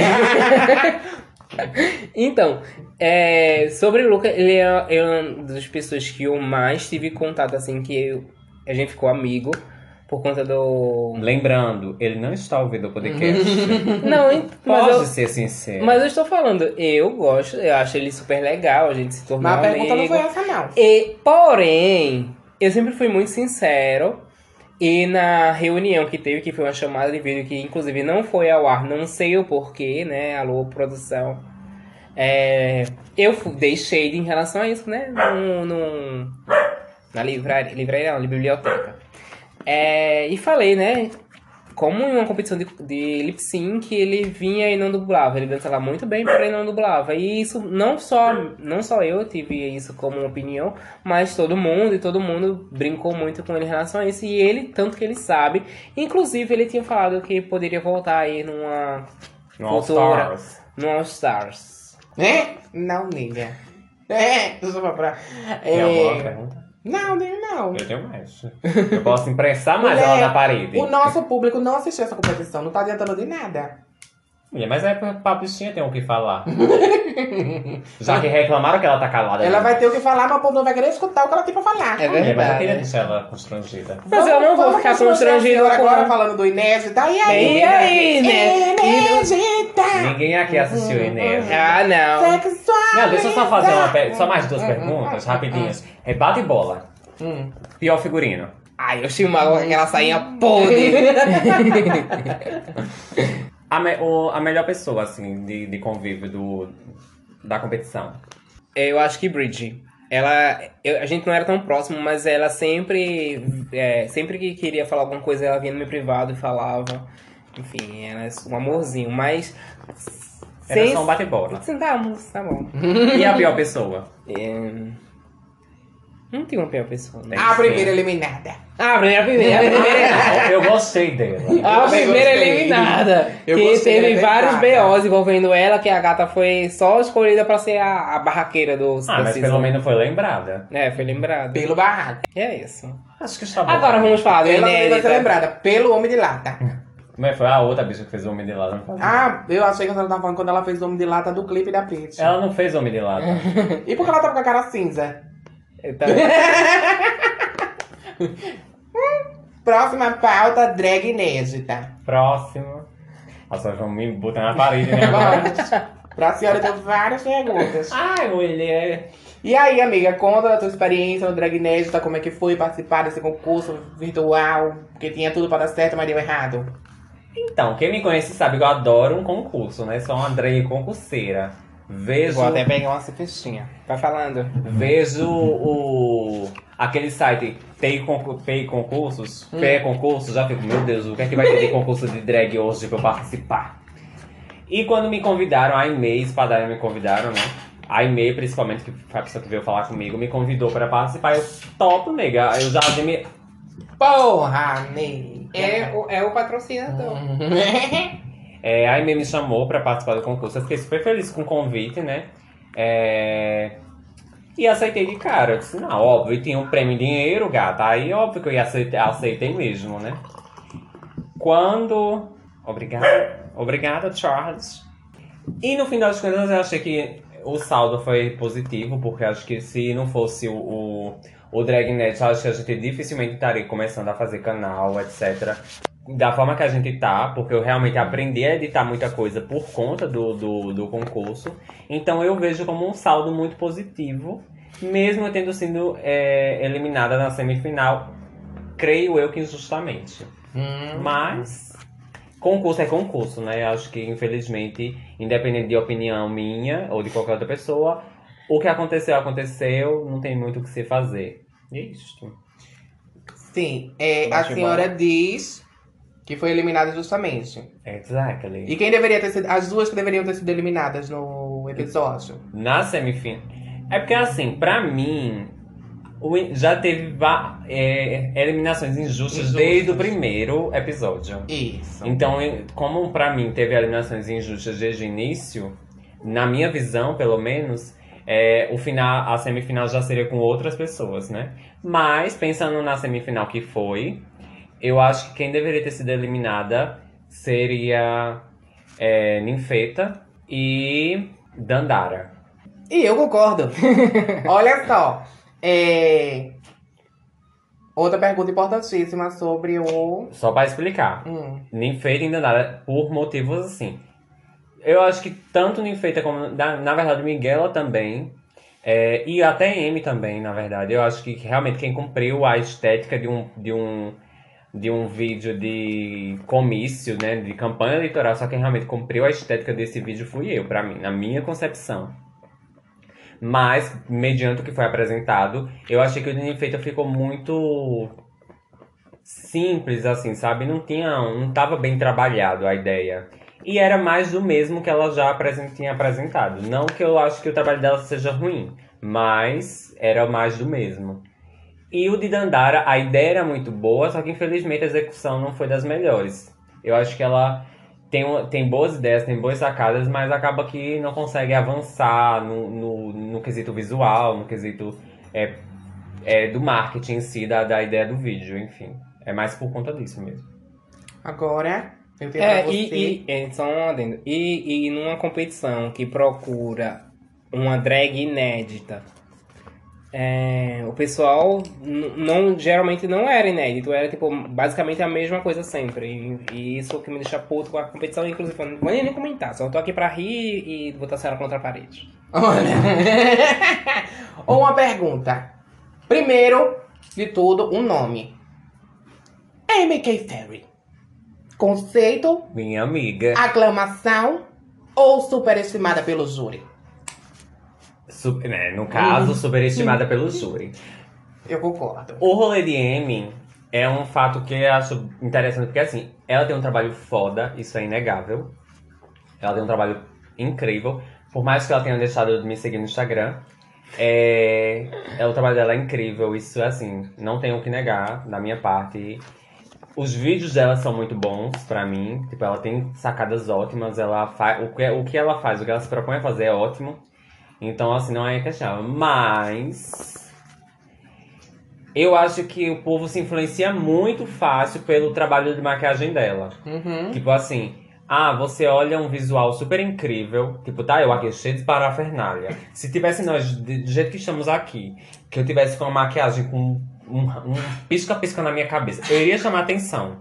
Então, é, sobre o Luca, ele é, é uma das pessoas que eu mais tive contato, assim, que eu- a gente ficou amigo por conta do.
Lembrando, ele não está ouvindo o podcast.
Não, hein, mas
Pode
eu,
ser sincero.
mas eu estou falando, eu gosto, eu acho ele super legal, a gente se tornou
Mas a pergunta não
amigo.
foi essa, não.
E, porém, eu sempre fui muito sincero. E na reunião que teve, que foi uma chamada de vídeo que inclusive não foi ao ar, não sei o porquê, né? Alô, produção. É, eu fu- dei shade em relação a isso, né? Num, num- na livraria, livraria não, na biblioteca. É, e falei, né? Como em uma competição de, de lip sync, ele vinha e não dublava. Ele dançava muito bem, porém não dublava. E isso não só, não só eu tive isso como opinião, mas todo mundo, e todo mundo brincou muito com ele em relação a isso. E ele, tanto que ele sabe. Inclusive, ele tinha falado que poderia voltar aí numa.
No All
cultura-
Stars.
No All Stars.
É? Não, nega. É, sou pra...
Alguma
É... Não, nega, não.
Eu tenho mais. Eu posso impressar mais ela na parede.
O nosso público não assistiu essa competição, não tá adiantando de nada.
Mas é pra bichinha tem o que falar. Já que reclamaram que ela tá calada.
Ela
ali.
vai ter o que falar, mas o povo não vai querer escutar o que ela tem pra falar.
É
Mulher, mas eu
verdade.
queria deixar ela constrangida.
Mas eu não vou
Vamos
ficar
constranger a
constrangido
senhora
com-
agora falando do Inés, tá? E aí?
E aí, né?
Inésita!
Ninguém aqui assistiu o Inês.
Ah, não.
Sexualidade.
Não, deixa eu só fazer uma per- só mais duas perguntas, rapidinhas. É bate e bola.
Hum.
Pior figurino.
Ai, eu chimago com aquela sainha podre.
A, me- o- a melhor pessoa, assim, de, de convívio do, da competição.
Eu acho que Bridge. Ela. eu- a gente não era tão próximo, mas ela sempre. é, sempre que queria falar alguma coisa, ela vinha no meu privado e falava. Enfim, era um amorzinho. Mas.
Era
Seis-
só um bate-bola.
Sentamos, tá bom.
E a pior pessoa?
É, Não tem uma pior pessoa, né?
A primeira eliminada.
Ah, a primeira, a primeira, a primeira.
Eu gostei dela.
A primeira eliminada.
Eu
que
gostei,
teve
é
vários. BOs envolvendo ela, que a gata foi só escolhida pra ser a, a barraqueira dos
Ah, mas pelo menos foi lembrada.
É, foi lembrada.
Pelo barraco.
É isso.
Acho que está bom.
Agora vamos falar do
Ela vai ser lembrada pelo Homem de Lata.
Mas foi a outra bicha que fez o Homem de Lata.
Ah, eu achei que ela tava falando quando ela fez o Homem de Lata do clipe da Pitty.
Ela não fez Homem de Lata.
E por que ela tava com a cara cinza?
Então,
Próxima pauta, drag inédita.
Próximo. Nossa, vamos me botar na parede, né?
Vamos. Pra senhora, eu tenho várias perguntas.
Ai, mulher.
E aí, amiga, conta a tua experiência no Drag Inédita, como é que foi participar desse concurso virtual, porque tinha tudo pra dar certo, mas deu errado.
Então, quem me conhece sabe que eu adoro um concurso, né? Sou uma drag concurseira. Vejo,
vou até pegar uma cervejinha. Vai falando.
vejo o aquele site Pay, Concur- Pay Concursos, Pay Concursos, já fico, meu Deus, o que é que vai ter de concurso de drag hoje pra eu participar? E quando me convidaram, a Aimee, Espadalha me convidaram, né? A Aimee, principalmente, que foi a pessoa que veio falar comigo, me convidou para participar. Eu topo, nega. Eu já admi...
Porra, nega.
É, o- é o patrocinador.
É, a Aimee me chamou para participar do concurso. Eu fiquei super feliz com o convite, né? É... E aceitei de cara. Eu disse, não, óbvio, tinha um prêmio em dinheiro, gata. Aí, óbvio que eu ia aceitar, aceitei mesmo, né? Quando... Obrigada. Obrigada, Charles. E no fim das contas, eu achei que o saldo foi positivo, porque acho que se não fosse o, o, o Dragnet, acho que a gente dificilmente estaria começando a fazer canal, etc. Da forma que a gente tá, porque eu realmente aprendi a editar muita coisa por conta do, do, do concurso. Então eu vejo como um saldo muito positivo, mesmo eu tendo sido é, eliminada na semifinal, creio eu que injustamente. Mas concurso é concurso, né? Acho que infelizmente, independente de opinião minha ou de qualquer outra pessoa, o que aconteceu, aconteceu, não tem muito o que se fazer. Isso.
Sim, é, a senhora diz que foi eliminada justamente.
Exactly.
E quem deveria ter sido. As duas que deveriam ter sido eliminadas no episódio.
Na semifinal. É porque assim, pra mim, já teve é, eliminações injustas,
Injustas.
desde o primeiro episódio.
Isso.
Então, como pra mim teve eliminações injustas desde o início, na minha visão, pelo menos, é, o final, a semifinal já seria com outras pessoas, né? Mas, pensando na semifinal que foi, eu acho que quem deveria ter sido eliminada seria é, Ninfeta e Dandara.
E eu concordo. Olha só. é, Outra pergunta importantíssima sobre o.
Só pra explicar.
Hum.
Ninfeita e Dandara por motivos assim. Eu acho que tanto Ninfeita como, na, na verdade, Miguela também. é, e até M também, na verdade. Eu acho que realmente quem cumpriu a estética de um, de um, de um vídeo de comício, né? De campanha eleitoral, só quem realmente cumpriu a estética desse vídeo fui eu, pra mim, na minha concepção. Mas, mediante o que foi apresentado, eu achei que o Ninfeita ficou muito simples, assim, sabe? Não tinha, não tava bem trabalhado a ideia. E era mais do mesmo que ela já tinha apresentado. Não que eu acho que o trabalho dela seja ruim, mas era mais do mesmo. E o de Dandara, a ideia era muito boa, só que infelizmente a execução não foi das melhores. Eu acho que ela tem, tem boas ideias, tem boas sacadas, mas acaba que não consegue avançar no, no, no quesito visual, no quesito é, é, do marketing em si, da, da ideia do vídeo, enfim. É mais por conta disso mesmo.
Agora, eu tenho
É,
pra você.
e, e, é, só um adendo. E, e numa competição que procura uma drag inédita, é, o pessoal não, geralmente não era inédito, era tipo, basicamente a mesma coisa sempre. E, e isso que me deixa puto com a competição, inclusive, eu não vou nem comentar, só tô aqui pra rir e botar a senhora contra a parede.
Olha. Uma pergunta. Primeiro de tudo, um nome. MK Ferry. Conceito,
Minha amiga.
aclamação ou superestimada pelo júri?
Su- né, no caso, superestimada pelo júri.
Eu concordo.
O rolê de Amy é um fato que eu acho interessante, porque assim, ela tem um trabalho foda, isso é inegável. Ela tem um trabalho incrível. Por mais que ela tenha deixado de me seguir no Instagram. É, é, o trabalho dela é incrível, isso assim, não tenho o que negar da minha parte. Os vídeos dela são muito bons pra mim, tipo, ela tem sacadas ótimas, ela faz o que, o que ela faz, o que ela se propõe a fazer é ótimo. Então, assim, não é questionável. Mas eu acho que o povo se influencia muito fácil pelo trabalho de maquiagem dela.
Uhum.
Tipo assim, ah, você olha um visual super incrível, tipo, tá, eu aqui cheio de parafernália. Se tivesse nós, do jeito que estamos aqui, que eu tivesse com uma maquiagem com um, um pisca-pisca na minha cabeça, eu iria chamar atenção.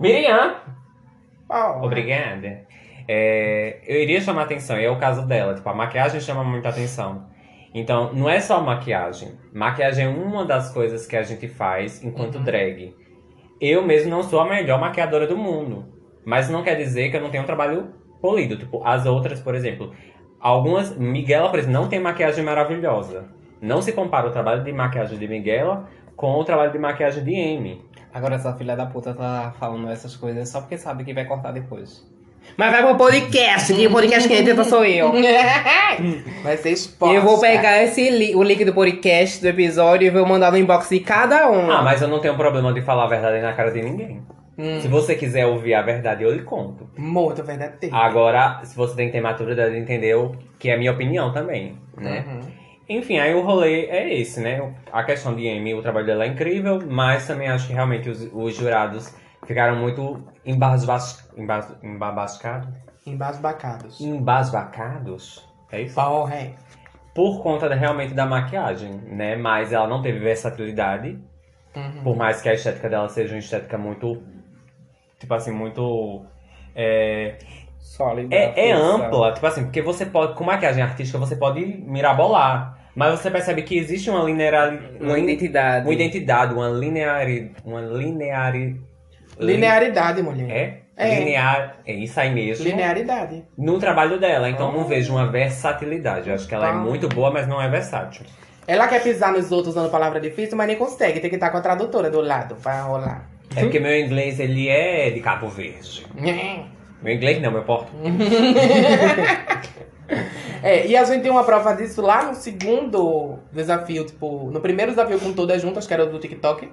Miriam!
Oh,
Obrigada. É, eu iria chamar atenção, e é o caso dela. Tipo, a maquiagem chama muita atenção. Então, não é só maquiagem. Maquiagem é uma das coisas que a gente faz enquanto drag. Eu mesmo não sou a melhor maquiadora do mundo. Mas não quer dizer que eu não tenho um trabalho polido. Tipo, as outras, por exemplo. Algumas. Miguela, por exemplo, não tem maquiagem maravilhosa. Não se compara o trabalho de maquiagem de Miguela com o trabalho de maquiagem de Amy.
Agora essa filha da puta tá falando essas coisas só porque sabe que vai cortar depois. Mas vai pro podcast, que o podcast quem edita sou eu.
Vai ser exposta.
Eu vou pegar esse li- o link do podcast do episódio e vou mandar no inbox de cada um.
Ah, mas eu não tenho problema de falar a verdade na cara de ninguém.
Hum.
Se você quiser ouvir a verdade, eu lhe conto.
Muito verdadeiro.
Agora, se você tem que ter maturidade de entender o que é a minha opinião também, né?
Uhum.
Enfim, aí o rolê é esse, né? A questão de Amy, o trabalho dela é incrível, mas também acho que realmente os, os jurados ficaram muito embasbas, embas, embabascados.
Embasbacados.
Embasbacados? É isso?
É.
Por conta da- realmente da maquiagem, né? Mas ela não teve versatilidade.
Uhum.
Por mais que a estética dela seja uma estética muito. Tipo assim, muito. É,
Sólida.
é, é ampla, tipo assim, porque você pode. Com maquiagem artística você pode mirabolar. Mas você percebe que existe uma linearidade.
Uma identidade.
Uma identidade, uma lineari. Uma lineari.
Linearidade, mulher.
É?
É.
Linear. É isso aí mesmo.
Linearidade.
No trabalho dela, então não vejo uma versatilidade. Eu acho que ela é
Ah.
muito boa, mas não é versátil.
Ela quer pisar nos outros usando palavra difícil, mas nem consegue. Tem que estar com a tradutora do lado pra rolar.
É porque meu inglês ele é de Cabo Verde. Meu inglês não, meu português.
É, e a gente tem uma prova disso lá no segundo desafio, tipo, no primeiro desafio com todas juntas, que era o do TikTok.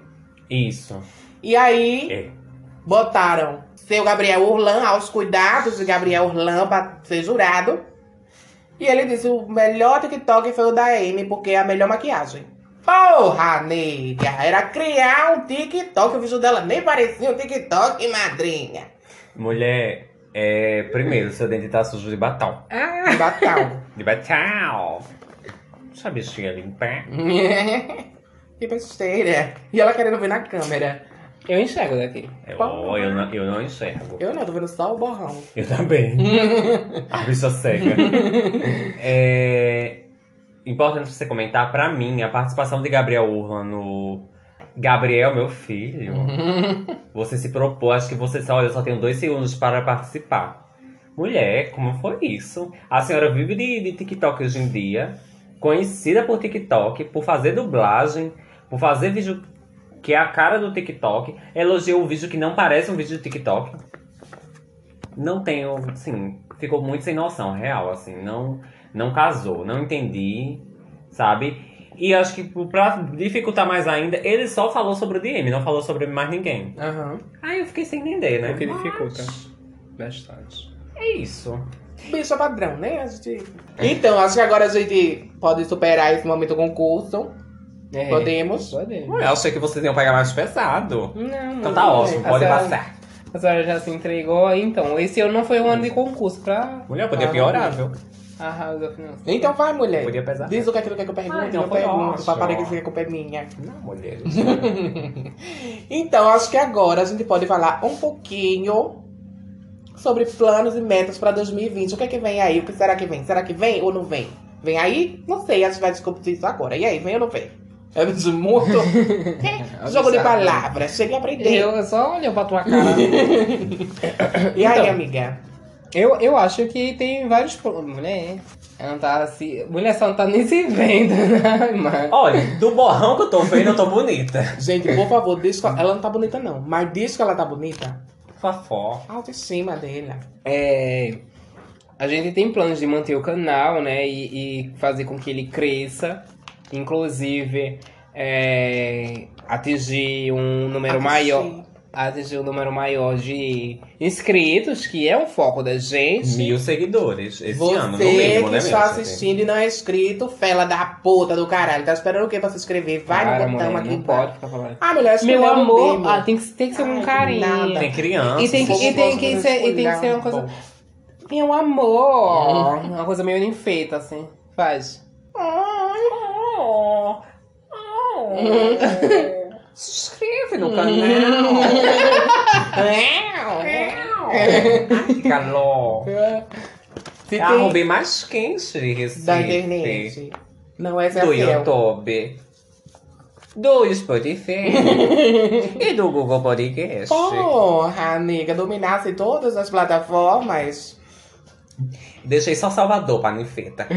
Isso.
E aí
É.
botaram seu Gabriel Urlan aos cuidados de Gabriel Urlan pra ser jurado. E ele disse: o melhor TikTok foi o da Amy, porque é a melhor maquiagem. Porra, nega! Era criar um TikTok, o vídeo dela nem parecia um TikTok, madrinha.
Mulher, é, primeiro, seu dente tá sujo de batom.
Batal.
De batom. Deixa a bichinha limpar.
que besteira. E ela querendo ver na câmera.
Eu enxergo daqui.
Eu, eu, não, eu não enxergo.
Eu não, tô vendo só o borrão.
Eu também. a bicha cega. É importante você comentar, pra mim, a participação de Gabriel Urlan no. Gabriel, meu filho. Você se propôs, acho que você só, olha, eu só tenho dois segundos para participar. Mulher, como foi isso? A senhora vive de, de TikTok hoje em dia, conhecida por TikTok, por fazer dublagem, por fazer vídeo que é a cara do TikTok, elogiou um vídeo que não parece um vídeo do TikTok. Não tenho, assim, ficou muito sem noção, real, assim, não, não casou, não entendi, sabe? E acho que pra dificultar mais ainda, ele só falou sobre o DM, não falou sobre mais ninguém.
Aham.
Aí eu fiquei sem entender, né?
O que
Mas
dificulta. Bastante.
É isso.
Bicho é padrão, né? A gente... Então, acho que agora a gente pode superar esse momento concurso.
É.
Podemos.
Podemos.
Eu achei que vocês iam pegar mais pesado.
Não,
Então tá ótimo,
A
pode
senhora-
passar.
A senhora já se entregou. Então, esse ano não foi um ano de concurso pra
Mulher, podia
Ah,
piorar, viu?
arrasar financeiro.
Então vai, mulher.
Podia pesar.
Diz o que é aquilo que eu pergunto,
Ah,
eu
então foi
pergunto.
ótimo.
Pra parar que a culpa é minha.
Não, mulher.
Então, acho que agora a gente pode falar um pouquinho sobre planos e metas pra 2020. O que é que vem aí? O que será que vem? Será que vem ou não vem? Vem aí? Não sei, a gente vai descobrir isso agora. E aí, vem ou não vem? É muito. Jogo de palavras, cheguei a aprender.
Eu só olho pra tua cara.
E aí,
Então.
amiga?
eu, eu acho que tem vários problemas, mulher. Ela não tá se. Mulher só não tá nem se vendo, né? Mas...
Olha, do borrão que eu tô vendo, eu tô bonita.
Gente, por favor, diz que ela não tá bonita, não. Mas diz que ela tá bonita.
Fafó.
A autoestima dela.
É. a gente tem planos de manter o canal, né? E, e fazer com que ele cresça. Inclusive, é, atingir um número
Atingir.
maior. Atingir um número maior de inscritos, que é o foco da gente.
Mil seguidores esse
Você
ano, no mínimo,
que
né,
está assistindo e não é inscrito, fela da puta do caralho. Tá esperando o quê pra se inscrever? Vai
Cara,
no botão
mulher,
aqui.
não pode ficar falando.
Ah, mulher,
Meu
um
amor, ah, tem, que, tem que ser com
que
carinho.
nada.
Tem criança.
E tem que- e tem que ser- e tem que ser uma coisa-. Meu amor. Uma coisa meio enfeita, assim. Faz.
Se inscreve no canal. Calor.
Se
a
tem
mais quente de Recife.
da internet. Não, é
Do. YouTube. Do Spotify. e do Google Podcast.
Porra, nega, dominasse todas as plataformas.
Deixei só Salvador pra ninfeta.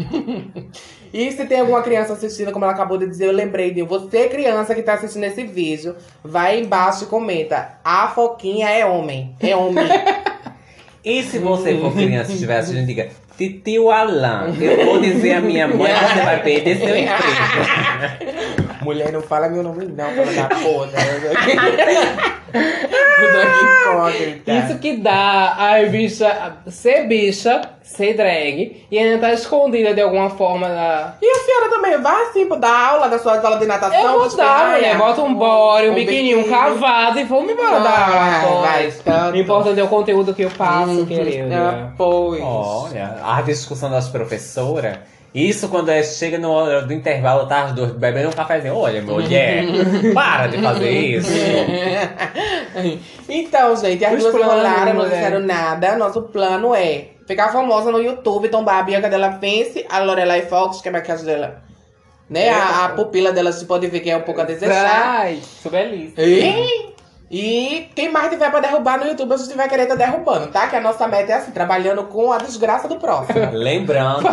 E se tem alguma criança assistindo, como ela acabou de dizer, eu lembrei de você, criança que tá assistindo esse vídeo, vai embaixo e comenta. A Foquinha é homem. É homem.
E se você for criança e estiver assistindo, diga Titio Alan, eu vou dizer à minha mãe que você vai perder seu emprego.
Mulher, não fala meu nome não, fala da porra. Aqui incógnita.
Isso que dá a bicha ser bicha, ser drag, e ainda tá escondida de alguma forma na.
E a senhora também vai assim pra dar aula da sua aula de natação?
Eu vou dar, mulher. Bota um body, um,
Um
biquininho, um
biquíni.
cavado e vamos embora
Vai,
dar aula.
vai, tanto.
O importante é o conteúdo que eu passo,
Uhum.
querida.
Ah, pois.
Olha, a discussão das professoras. Isso quando é- chega no hora do intervalo, tá as duas bebendo um cafezinho. Olha, mulher, para de fazer isso.
Então, gente, as
Os
duas
planos,
enrolaram, não disseram nada. Nosso plano é ficar famosa no YouTube, tombar a Bianca Della Fence, a Lorelai Fox, que é a maquiagem dela. Né? A, a pupila dela, você pode ver que é um pouco a desejar.
Ai, sou belíssima.
E, e quem mais tiver pra derrubar no YouTube, a gente vai querer tá derrubando, tá? Que a nossa meta é assim, trabalhando com a desgraça do próximo.
Lembrando,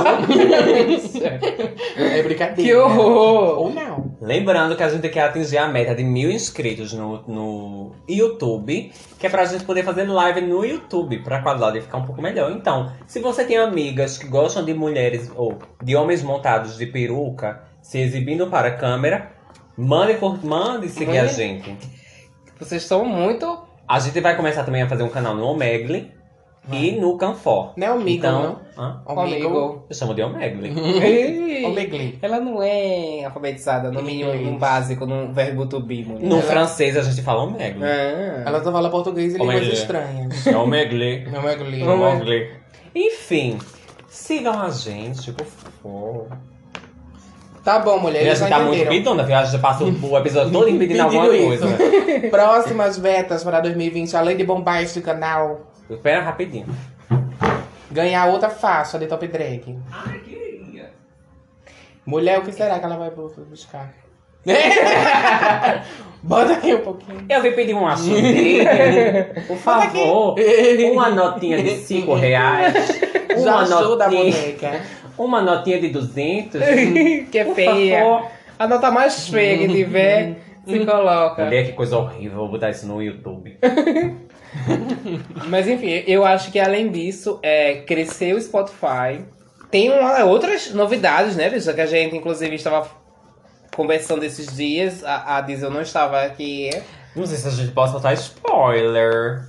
É brincadeira.
Que horror!
Ou não.
lembrando que a gente quer atingir a meta de mil inscritos no, no YouTube, que é pra gente poder fazer live no YouTube, pra qualidade ficar um pouco melhor. Então, se você tem amigas que gostam de mulheres ou de homens montados de peruca, se exibindo para a câmera, mande, mande seguir a
Mande.
gente.
Vocês são muito.
A gente vai começar também a fazer um canal no Omegle e no Canfor.
Não é Omegle,
então, hã?
Amigo.
Eu chamo de Omegle.
Ei,
Omegle.
Ela não é alfabetizada, no mínimo, no básico, no verbo to be, mulher.
No
Ela-
francês a gente fala Omegle.
Ah.
Ela só fala português e línguas
Omegle.
estranhas.
É Omegle.
Não é Omegle.
Omegle. Enfim, sigam a gente, por favor.
Tá bom, mulher.
E
Eles
gente
já
tá muito pidona, viu? A gente passa o o episódio todo pedindo
Pedindo
alguma
isso.
coisa.
Próximas vetas para 2020, além de bombar este canal,
Espera rapidinho.
ganhar outra faixa de top drag.
Ai, queria.
Mulher, o que será que ela vai buscar? Bota aqui um pouquinho.
Eu vim pedir uma ajuda. Por favor. Uma notinha de 5 reais.
Já
Uma
ajuda a
notinha,
boneca.
Uma notinha de 200.
que
Por
feia.
favor.
A nota mais feia que tiver, se coloca.
Mulher, que coisa horrível. Vou botar isso no YouTube.
Mas enfim, eu acho que além disso, é crescer o Spotify. Tem uma- outras novidades, né, bicha? Que a gente, inclusive, estava conversando esses dias. A, a Diesel não estava aqui.
Não sei se a gente pode soltar spoiler.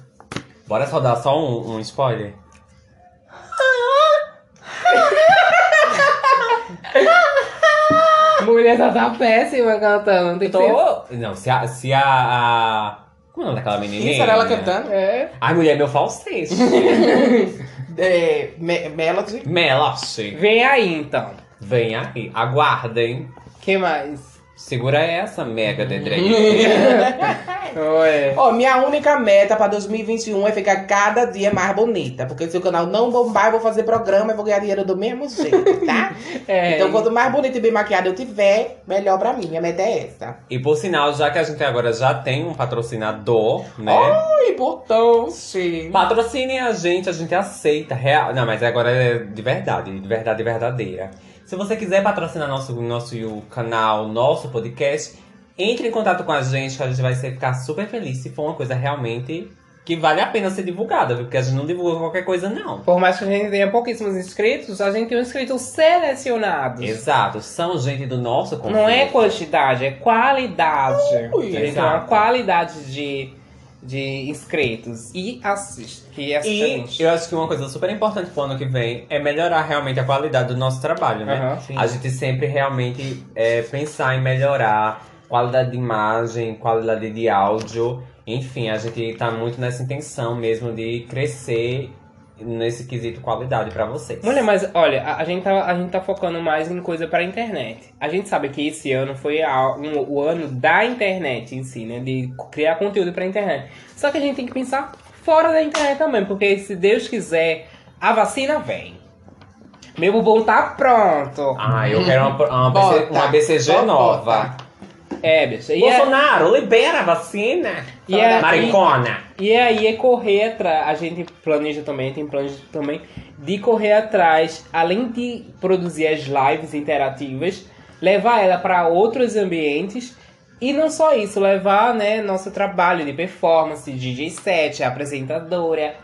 Bora só dar só um, um spoiler?
Mulher tá, tá péssima cantando. Não tem
Tô... Não, se a, se a, a- Como é o nome daquela menininha?
Isso era ela cantando?
É.
Ai, mulher, meu falsete.
É, Me Melody.
Melody.
Vem aí, então.
Vem aí, aguardem.
que mais?
Segura essa mega de drag.
Ué.
Ó, minha única meta pra 2021 é ficar cada dia mais bonita. Porque se o canal não bombar, eu vou fazer programa e vou ganhar dinheiro do mesmo jeito, tá?
É.
Então, quanto mais bonita e bem maquiada eu tiver, melhor pra mim. Minha meta é essa.
E por sinal, já que a gente agora já tem um patrocinador, né?
Ai, importante.
Patrocinem a gente, a gente aceita. Real... Não, mas agora é de verdade, de verdade verdadeira. Se você quiser patrocinar nosso, nosso canal, nosso podcast, entre em contato com a gente, que a gente vai ficar super feliz se for uma coisa realmente que vale a pena ser divulgada, viu? porque a gente não divulga qualquer coisa, não.
Por mais que a gente tenha pouquíssimos inscritos, a gente tem inscritos selecionados.
Exato, são gente do nosso convívio.
Não é quantidade, é qualidade.
Ui,
a gente tem
exato.
uma qualidade de, de inscritos e assiste. Que assiste a
E eu acho que uma coisa super importante pro ano que vem é melhorar realmente a qualidade do nosso trabalho, né?
Sim.
a gente sempre realmente é, pensar em melhorar qualidade de imagem, qualidade de áudio. Enfim, a gente tá muito nessa intenção mesmo de crescer nesse quesito qualidade pra vocês.
Mulher, mas olha, a, a gente tá, a gente tá focando mais em coisa pra internet. A gente sabe que esse ano foi a- um- o ano da internet em si, né? De criar conteúdo pra internet. Só que a gente tem que pensar fora da internet também, porque se Deus quiser, a vacina vem. Meu bumbum tá pronto.
Ah, eu quero uma, uma,
Bota.
BC, uma BCG
Só
nova.
É, bicho. E, é,
Bolsonaro, libera a vacina.
e, é,
Maricona.
e aí é correr atrás. A gente planeja também, tem planos também, de correr atrás, além de produzir as lives interativas, levar ela para outros ambientes. E não só isso, levar né, nosso trabalho de performance, DJ set, apresentadora,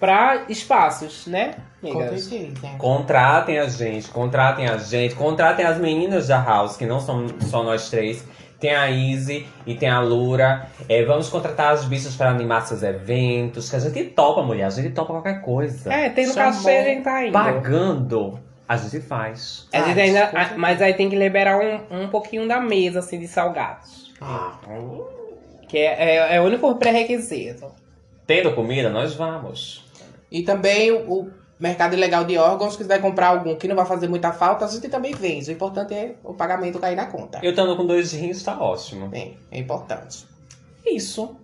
para espaços, né? Amigas?
certeza.
Contratem a gente, contratem a gente, contratem as meninas da House, que não são só nós três. Tem a Izzy e tem a Lura. É, vamos contratar as bichas para animar seus eventos. Que a gente topa, mulher. A gente topa qualquer coisa.
É, tem no
Chamou.
cachê a gente tá indo.
Pagando, a gente faz.
A gente ainda, a- mas aí tem que liberar um, um pouquinho da mesa, assim, de salgados.
Ah,
Que é, é, é o único pré-requisito.
tendo comida, nós vamos.
E também o, o mercado ilegal de órgãos, que quiser comprar algum que não vai fazer muita falta, a gente também vende. O importante é o pagamento cair na conta.
Eu estando com dois rins, tá ótimo.
Bem, é importante.
Isso.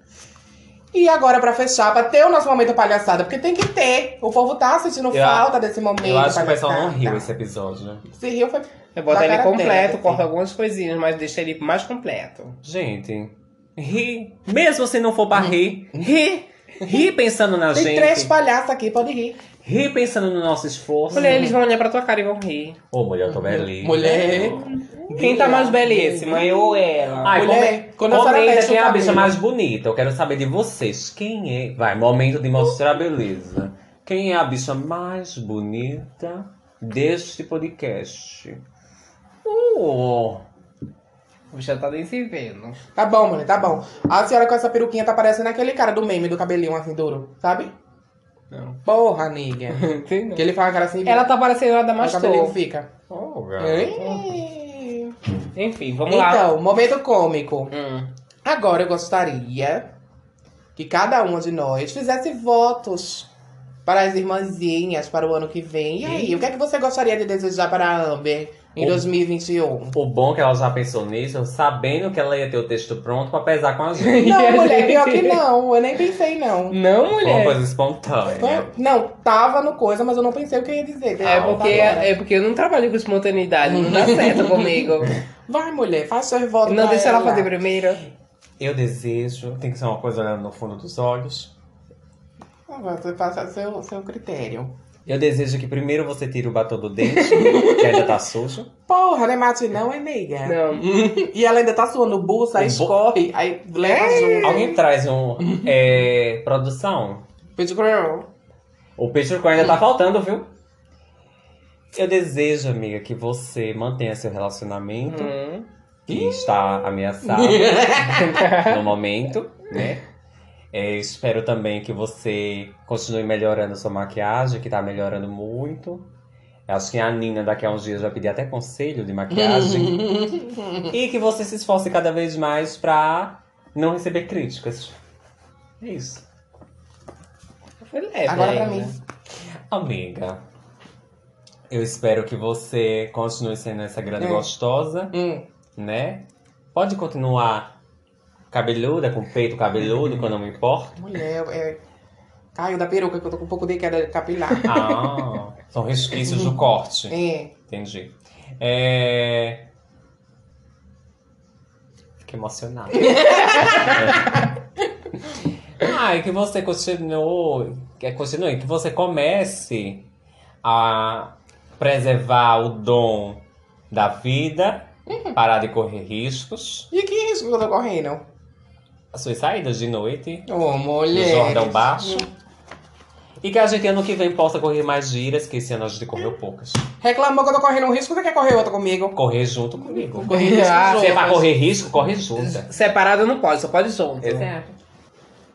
E agora, pra fechar, pra ter o nosso momento palhaçada, porque tem que ter. O povo tá sentindo
Eu-
falta desse momento.
Eu acho que o pessoal não riu esse episódio.
Se riu foi.
Eu boto ele completo,
dela,
corto
assim.
algumas coisinhas, mas deixa ele mais completo.
Gente, ri. Mesmo se não for pra rir, ri. Ri pensando na
Tem
gente.
três palhaços aqui, pode rir.
Ri pensando no nosso esforço.
Mulher, eles vão olhar pra tua cara e vão rir.
Ô, mulher, eu tô velhinha.
Mulher.
Quem tá mais belíssima, eu ou ela?
Ai,
Mulher,
come-
quando a senhora
comenta quem é a bicha mais bonita. Eu quero saber de vocês. Quem é? Vai, momento de mostrar a beleza. Quem é a bicha mais bonita deste podcast? Oh,
O bicho tá nem se vendo.
Tá bom, mulher, tá bom. A senhora com essa peruquinha tá parecendo aquele cara do meme do cabelinho assim duro, sabe?
Não.
Porra, nigga. Que ele faz a cara assim.
Ela tá parecendo a
o
Damastor.
cabelinho fica.
oh garoto.
Ei.
Enfim, vamos lá.
Então, momento cômico.
Hum.
Agora eu gostaria que cada uma de nós fizesse votos para as irmãzinhas para o ano que vem. E aí, o que é que você gostaria de desejar para a Amber em
O-
2021?
O bom é que ela já pensou nisso, sabendo que ela ia ter o texto pronto pra pesar com a gente.
Não, mulher, pior que não. Eu nem pensei, não.
Não,
Foi uma
mulher.
coisa espontânea.
Foi- Não, tava no coisa, mas eu não pensei o que eu ia dizer.
É
Ah,
porque, é porque eu não trabalho com espontaneidade, não dá certo comigo.
Vai, mulher, faz seus votos
Não deixa ela fazer primeiro.
Eu desejo, tem que ser uma coisa olhando no fundo dos olhos.
Ah, Você passa seu, seu critério.
Eu desejo que primeiro você tire o batom do dente, que ainda tá sujo.
Porra, não é mate não, é nega.
Não.
E ela ainda tá suando aí
O bo-
escorre, aí leva junto.
Alguém traz um. É, produção.
Pede girl.
O peixe ainda tá faltando, viu? Eu desejo, amiga, que você mantenha seu relacionamento,
Hum.
que está ameaçado no momento, né? É, espero também que você continue melhorando sua maquiagem, que tá melhorando muito. Acho que a Nina daqui a uns dias vai pedir até conselho de maquiagem. e que você se esforce cada vez mais pra não receber críticas. É isso.
Foi leve.
Agora pra
ainda.
mim.
Amiga, eu espero que você continue sendo essa grande
Hum.
gostosa,
Hum.
né? Pode continuar cabeluda, com peito cabeludo, que eu não me importo.
Mulher, é... Caiu da peruca, que eu tô com um pouco de queda capilar.
Ah, são resquícios do corte.
É.
Entendi. É... Fiquei emocionada. Ai, que você continue, que continue, que você comece a preservar o dom da vida, parar de correr riscos.
E que risco que eu tô correndo?
As suas saídas de noite,
Ô,
no
mulher.
Jordão Baixo. E que a gente ano que vem possa correr mais giras, que esse ano a gente correu poucas.
Reclamou que eu tô correndo um risco, você quer correr outra comigo?
Correr junto comigo.
Correr risco
Ah,
juntas.
Se é pra correr risco, corre junta.
Separado não pode, só pode junto.
Exato.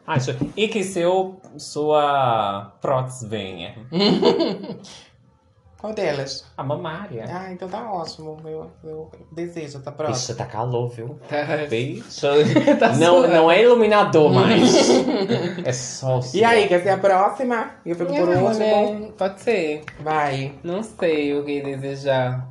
Ah, isso- E que seu, sua prótese venha.
Qual delas?
A mamária.
Ah, então tá ótimo. Eu, eu desejo, tá próximo.
Ixi, tá calor, viu?
Tá.
Bicho.
Tá
não, não é iluminador mais. é só o
E aí, quer ser a próxima? E eu fico por último.
mulher, Pode ser.
Vai.
Não sei o que desejar.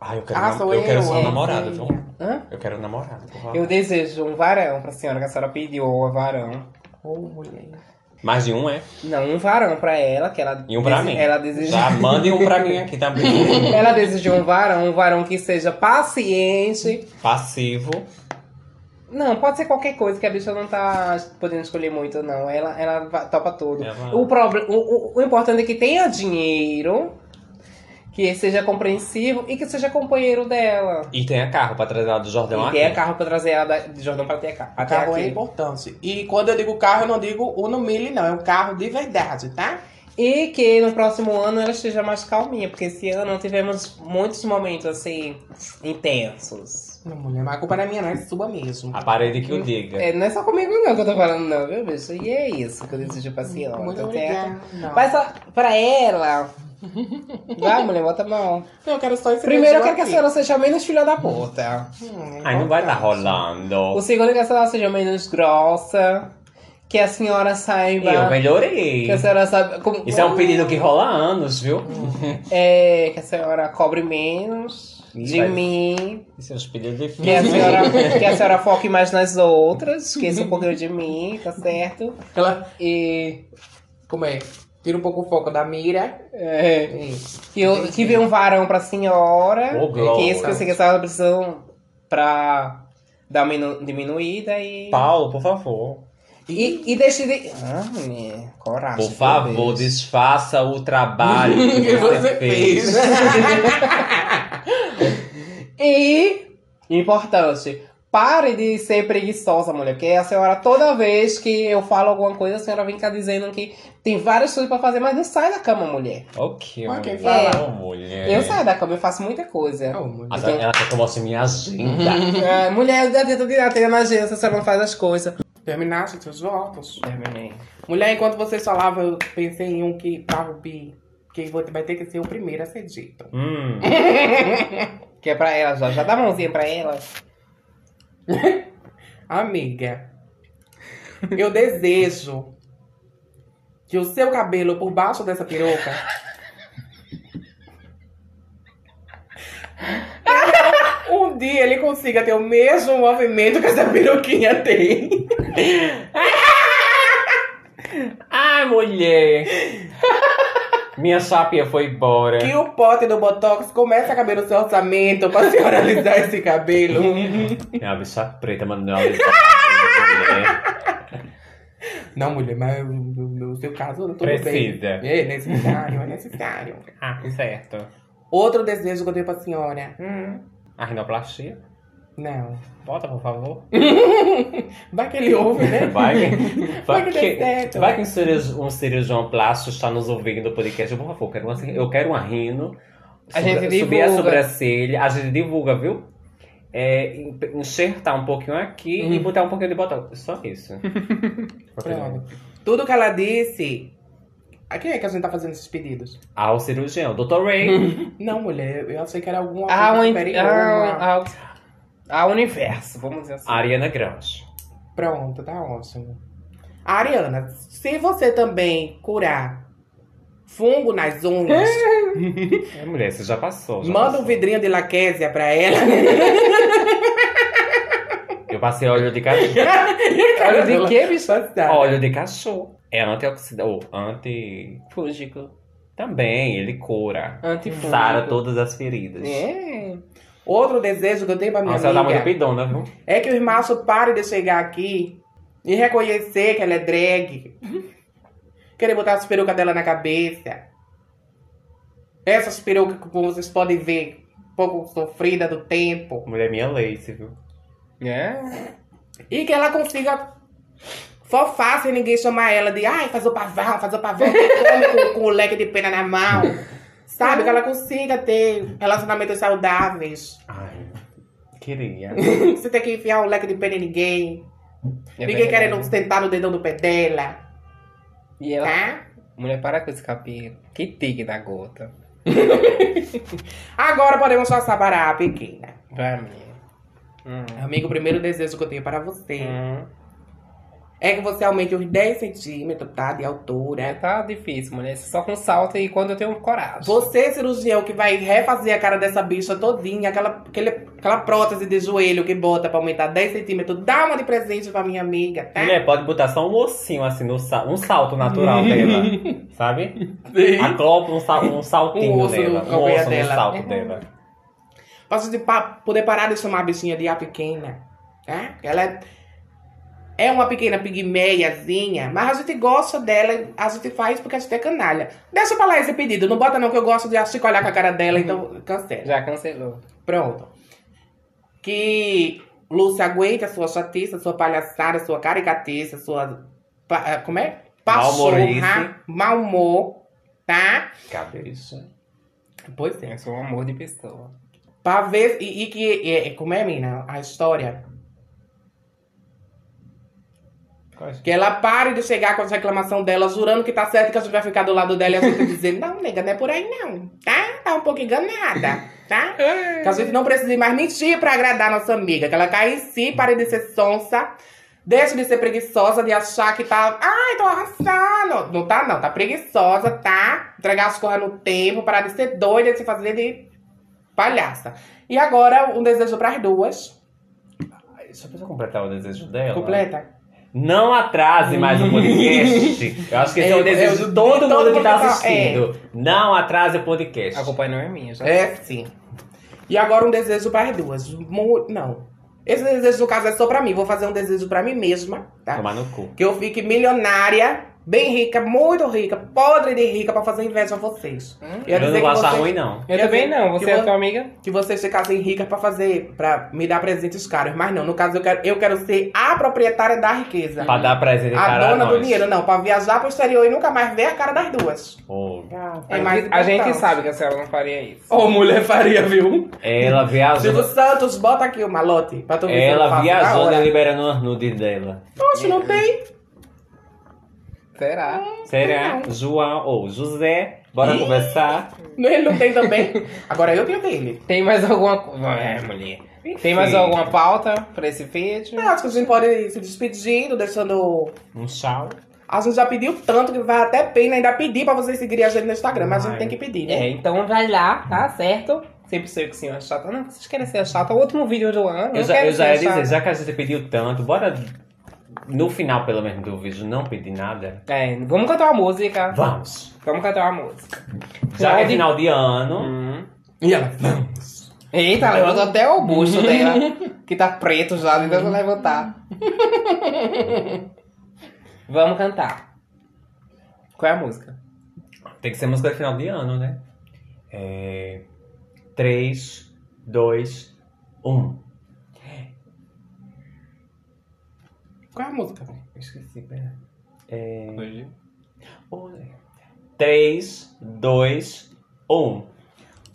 Ah, eu quero,
Ah, sou
eu quero
eu,
ser um
é.
namorado, viu?
Hã?
Eu quero um favor.
Eu desejo um varão pra senhora, que a senhora pediu um varão.
Ô, mulher.
Mais de um, é?
Não, um varão pra ela, que ela...
E um pra mim.
Ela deseja...
Já mande um pra mim aqui também.
Ela deseja um varão, um varão que seja paciente.
Passivo.
Não, pode ser qualquer coisa, que a bicha não tá podendo escolher muito, não. Ela, ela topa tudo.
Ela-
O, proble- o, o, o importante é que tenha dinheiro, que seja compreensivo e que seja companheiro dela.
E tenha carro pra trazer ela do Jordão
e
aqui.
tenha carro pra trazer ela da- de Jordão pra ter carro. Até
Carro é
aqui.
importante. E quando eu digo carro, eu não digo Uno Mille, não. É um carro de verdade, tá?
E que no próximo ano ela esteja mais calminha, porque esse ano tivemos muitos momentos assim intensos.
Não, mulher, mas a culpa não é minha, não. É sua mesmo.
A parede que o diga.
É, não é só comigo não que eu tô falando, não, viu, bicho? E é isso que eu desejo pra senhora.
Muito
tá
obrigada.
certo?
Não.
Mas só pra ela. Vai, mulher, bota a mão.
Eu quero só esse
Primeiro eu quero que a senhora seja menos filha da puta.
Hum,
Ai, não vai estar
importante.
rolando.
O segundo é que a senhora seja menos grossa. Que a senhora saiba.
Eu melhorei.
Que a senhora saiba. Como,
Isso é um pedido que rola há anos, viu?
É, que a senhora cobre menos
Ih,
de
vai-
mim.
Isso é um pedido
Que a, senhora, que a senhora foque mais nas outras. Esqueça um pouquinho de mim, tá certo?
Ela,
E.
como é? Tira um pouco o foco da mira.
É, que, eu, que vê um varão pra senhora.
Ô, glória.
que isso que eu sei que a senhora precisa pra dar uma minu- diminuída e.
Paulo, por favor.
E, e deixe de. Ah, mulher, coragem.
Por favor,
Deus.
desfaça o trabalho
que
que
você
você
fez.
fez.
E, importante, pare de ser preguiçosa, mulher. Porque a senhora, toda vez que eu falo alguma coisa, a senhora vem cá dizendo que tem várias coisas pra fazer, mas não sai da cama, mulher.
Ok,
Mas quem
fala?
Ô, mulher.
Eu saio da cama, eu faço muita coisa.
Ô, mulher.
Ela quer que eu mostre minha agenda.
É, mulher, eu tento de ter na agência, a senhora não faz as coisas.
Terminaste seus votos?
Terminei.
Mulher, enquanto vocês falavam, eu pensei em um que pra Rubi, que vai ter que ser o primeiro a ser dito.
hum.
Que é pra ela já. Já dá a mãozinha pra ela.
Amiga, eu desejo que o seu cabelo por baixo dessa peruca um dia ele consiga ter o mesmo movimento que essa peruquinha tem.
Ai, mulher. Minha chapinha foi embora.
Que o pote do Botox comece a caber no seu orçamento pra senhora alisar esse cabelo.
É uma bicha preta, mano. Não, mulher.
Não, mulher, mas no, seu caso, tudo
Precisa.
bem. É necessário, é necessário.
Ah, certo.
Outro desejo que eu tenho pra senhora. Hum,
A rinoplastia?
Não.
Bota, por favor.
Vai que ele ouve, né?
Vai que,
Vai
vai
que certo.
vai que um, cirurgião, um cirurgião plástico está nos ouvindo do podcast. Por favor, eu quero uma, eu quero uma rino.
A gente
Sobre- Subir a
divulga.
sobrancelha. A gente divulga, viu? É, en- enxertar um pouquinho aqui e botar um pouquinho de botão. Só isso.
Tudo que ela disse. A quem é que a gente tá fazendo esses pedidos?
Ao cirurgião, Dr. Ray.
Não, mulher, eu achei que era alguma
A,
coisa
uni-
superior.
a,
uma-
a, universo, vamos dizer assim.
Ariana Grande.
Pronto, tá ótimo. Ariana, se você também curar fungo nas unhas,
É, mulher, você já passou. já
manda um
passou.
vidrinho de laquésia pra ela.
Eu passei óleo de cachorro.
Óleo de quê, bicho?
Óleo de cachorro. É antioxidante. Ou anti.
Fúngico.
Também, ele cura.
Antifúngico.
Sara todas as feridas.
É.
Outro desejo que eu tenho pra minha
Nossa, ela tá muito
amiga
pidona, viu?
é que os machos parem de chegar aqui e reconhecer que ela é drag. Querer botar as perucas dela na cabeça. Essas perucas que como vocês podem ver, um pouco sofrida do tempo.
Mulher minha lace, viu?
É.
E que ela consiga fofar sem ninguém chamar ela de ai, faz o pavão, faz o pavão, que come com, com o leque de pena na mão. Sabe? Que ela consiga ter relacionamentos saudáveis.
Ai, queria.
Você tem que enfiar um leque de pena em ninguém.
É
ninguém
verdade.
querendo sentar no dedão do pé dela.
E ela.
Tá?
Mulher, para com esse cabelo. Que tique da gota.
Agora podemos passar para a pequena.
Vai, mulher. Hum.
Amigo, o primeiro desejo que eu tenho para você
Hum.
É que você aumente uns 10 centímetros, tá? De
É,
altura.
tá difícil, mulher. Só com salto e quando eu tenho coragem.
Você, cirurgião, que vai refazer a cara dessa bicha todinha, aquela, aquele, aquela prótese de joelho que bota pra aumentar 10 centímetros, dá uma de presente pra minha amiga, tá?
Mulher, pode botar só um ossinho assim, no sal, um salto natural dela. Sabe? Acopla um, sal, um saltinho
Um osso
dela.
no
Um osso no
dela.
salto dela.
Pra você pa- poder parar de chamar a bichinha de a pequena, tá? Ela é, é uma pequena pigmeiazinha, mas a gente gosta dela, a gente faz porque a gente é canalha. Deixa pra lá esse pedido, não bota não que eu gosto de achicolhar com a cara dela, então cancela.
Já cancelou.
Pronto. Que Lúcia aguente a sua chatice, a sua palhaçada, a sua caricatice, a sua. eh, como é? Pachorra, mau humor, tá?
Cabeça.
Pois é.
Eu sou um amor de pessoa.
Pra ver. E, e que. é, como é, mina? A história. Que ela pare de chegar com as reclamações dela, jurando que tá certo que a gente vai ficar do lado dela e a gente dizer, não, nega, não é por aí não, tá? Tá um pouco enganada, tá? Que a gente não precisa mais mentir pra agradar a nossa amiga. Que ela cai em si, pare de ser sonsa, deixe de ser preguiçosa, de achar que tá, ai, tô arrasando. Não tá não, tá preguiçosa, tá? Entregar as coisas no tempo, parar de ser doida, de se fazer de palhaça. E agora, um desejo pras duas.
Só eu completar o desejo dela.
Completa.
Não atrase mais o podcast. Eu acho que esse é,
É,
o desejo
é,
de todo
todo
mundo que
mundo
tá
que tá-
assistindo. Não atrase o podcast.
A culpa não é minha, já.
É, sim. E agora um desejo para as duas. Não. Esse desejo, no caso, é só pra mim. Vou fazer um desejo pra mim mesma, tá?
Tomar no cu.
Que eu fique milionária, bem rica, muito rica, podre de rica, pra fazer inveja a vocês. Ia
Eu não
dizer
vou achar
vocês-
ruim, não.
Eu também
dizer,
não. Você é
vo-
tua amiga?
Que vocês ficassem ricas pra fazer, pra me dar presentes caros. Mas não, no caso, eu quero, eu quero ser a proprietária da riqueza.
Pra dar presente
A dona
nós.
do dinheiro, não. Pra viajar pro exterior e nunca mais ver a cara das duas.
Ô,
É mais
a gente sabe que a senhora não faria isso.
Ô, mulher faria, viu?
Ela
Silvio
viajou.
Santos, bota aqui o malote pra tu ver se eu
Ela viajou né, liberando as nudes dela.
Oxe, não tem.
Será?
Será? João ou José, bora conversar.
Ele não tem também. Agora eu tenho dele.
Tem mais alguma coisa? É, mulher. Tem mais alguma pauta pra esse vídeo?
Eu acho que a gente pode ir se despedindo, deixando.
Um tchau.
A gente já pediu tanto que vai até pena ainda pedir pra vocês seguirem a gente no Instagram, mas a gente tem que pedir,
É,
né?
então vai lá, tá certo? Sempre sei que o senhor é chata. Não, vocês querem ser chata. O último vídeo do ano.
Eu já,
quero
eu já ia dizer, já que a gente pediu tanto, bora no final, pelo menos, do vídeo não pedir nada.
É, vamos cantar uma música.
Vamos!
Vamos cantar uma música.
Já que é
de-
final de ano,
Hum.
E ela, vamos.
Eita, levantou até o busto dela. que tá preto já, tentando levantar. Vamos cantar. Qual é a música?
tem que ser música de final de ano, né? É... 3, 2, 1.
Qual é a música?
Esqueci, pera. É...
Hoje.
3, 2, 1.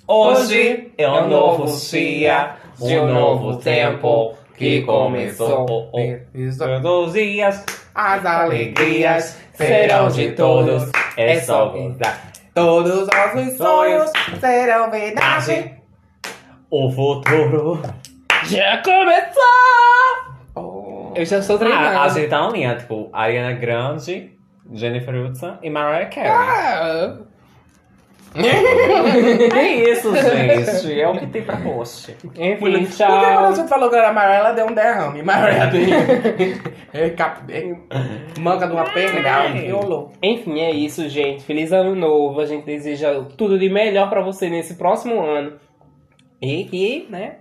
Hoje é um novo dia, um novo tempo que começou.
Isso.
Todos os dias,
As alegrias
serão de todos. É só gozar.
Todos os nossos sonhos serão verdade.
O futuro.
Já começou! Eu já estou treinando.
Ah, a gente tá na linha, tipo, Ariana Grande, Jennifer Hudson e Mariah Carey.
Ah,
É isso, gente. É o que tem pra host.
Enfim,
Porque quando a
tchau.
gente falou que era Mariah, ela deu um derrame. Mariah tem. é, cap... é, manca de uma perna,
É.
violou.
Enfim, é isso, gente. Feliz ano novo. A gente deseja tudo de melhor pra você nesse próximo ano. E que, né?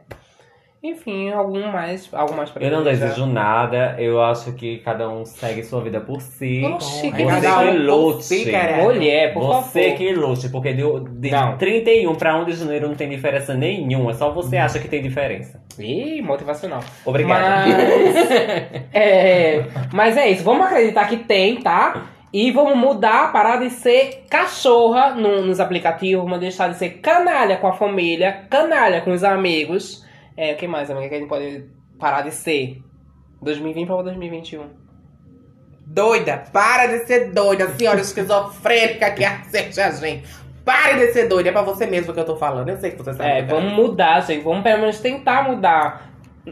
Enfim, algum mais, algo mais pra
Eu não desejo nada, eu acho que cada um segue sua vida por si.
Oxi, que
Você
cada um
que
por
lute.
si.
Mulher, por
Você
favor.
que lute, porque de, de
Não.
31 pra 1 de janeiro não tem diferença nenhuma, só você acha que tem diferença.
Ih, motivacional.
Obrigado.
Mas é, mas é isso, vamos acreditar que tem, tá? E vamos mudar, parar de ser cachorra no- nos aplicativos, vamos deixar de ser canalha com a família, canalha com os amigos. É, o que mais, amiga, que a gente pode parar de ser? 2020 para 2021.
Doida, para de ser doida, senhora esquizofrênica que assiste a gente. Pare de ser doida, é pra você mesmo que eu tô falando. Eu sei que você sabe.
É, vamos mudar, gente. Vamos pelo menos tentar mudar.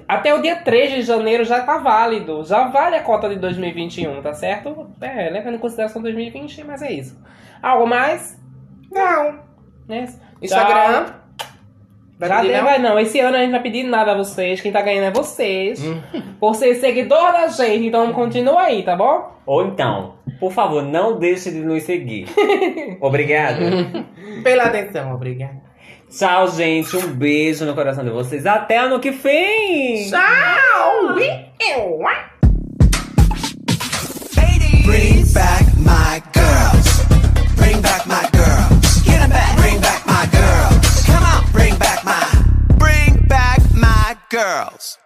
Até o dia 3 de janeiro já tá válido. Já vale a cota de 2021, tá certo? É, levando em consideração 2020, mas é isso. Algo mais?
Não.
Né?
Instagram.
Tchau.
Vai Pedir, não?
Vai não. Esse ano a gente tá não vai pedir nada a vocês. Quem tá ganhando é vocês.
Hum.
Por ser seguidor da gente. Então continua aí, tá bom?
Ou então, por favor, não deixe de nos seguir. Obrigado.
Pela atenção, obrigado.
Tchau, gente. Um beijo no coração de vocês. Até ano que vem.
Tchau. Bring back my girls. Bring back my girls.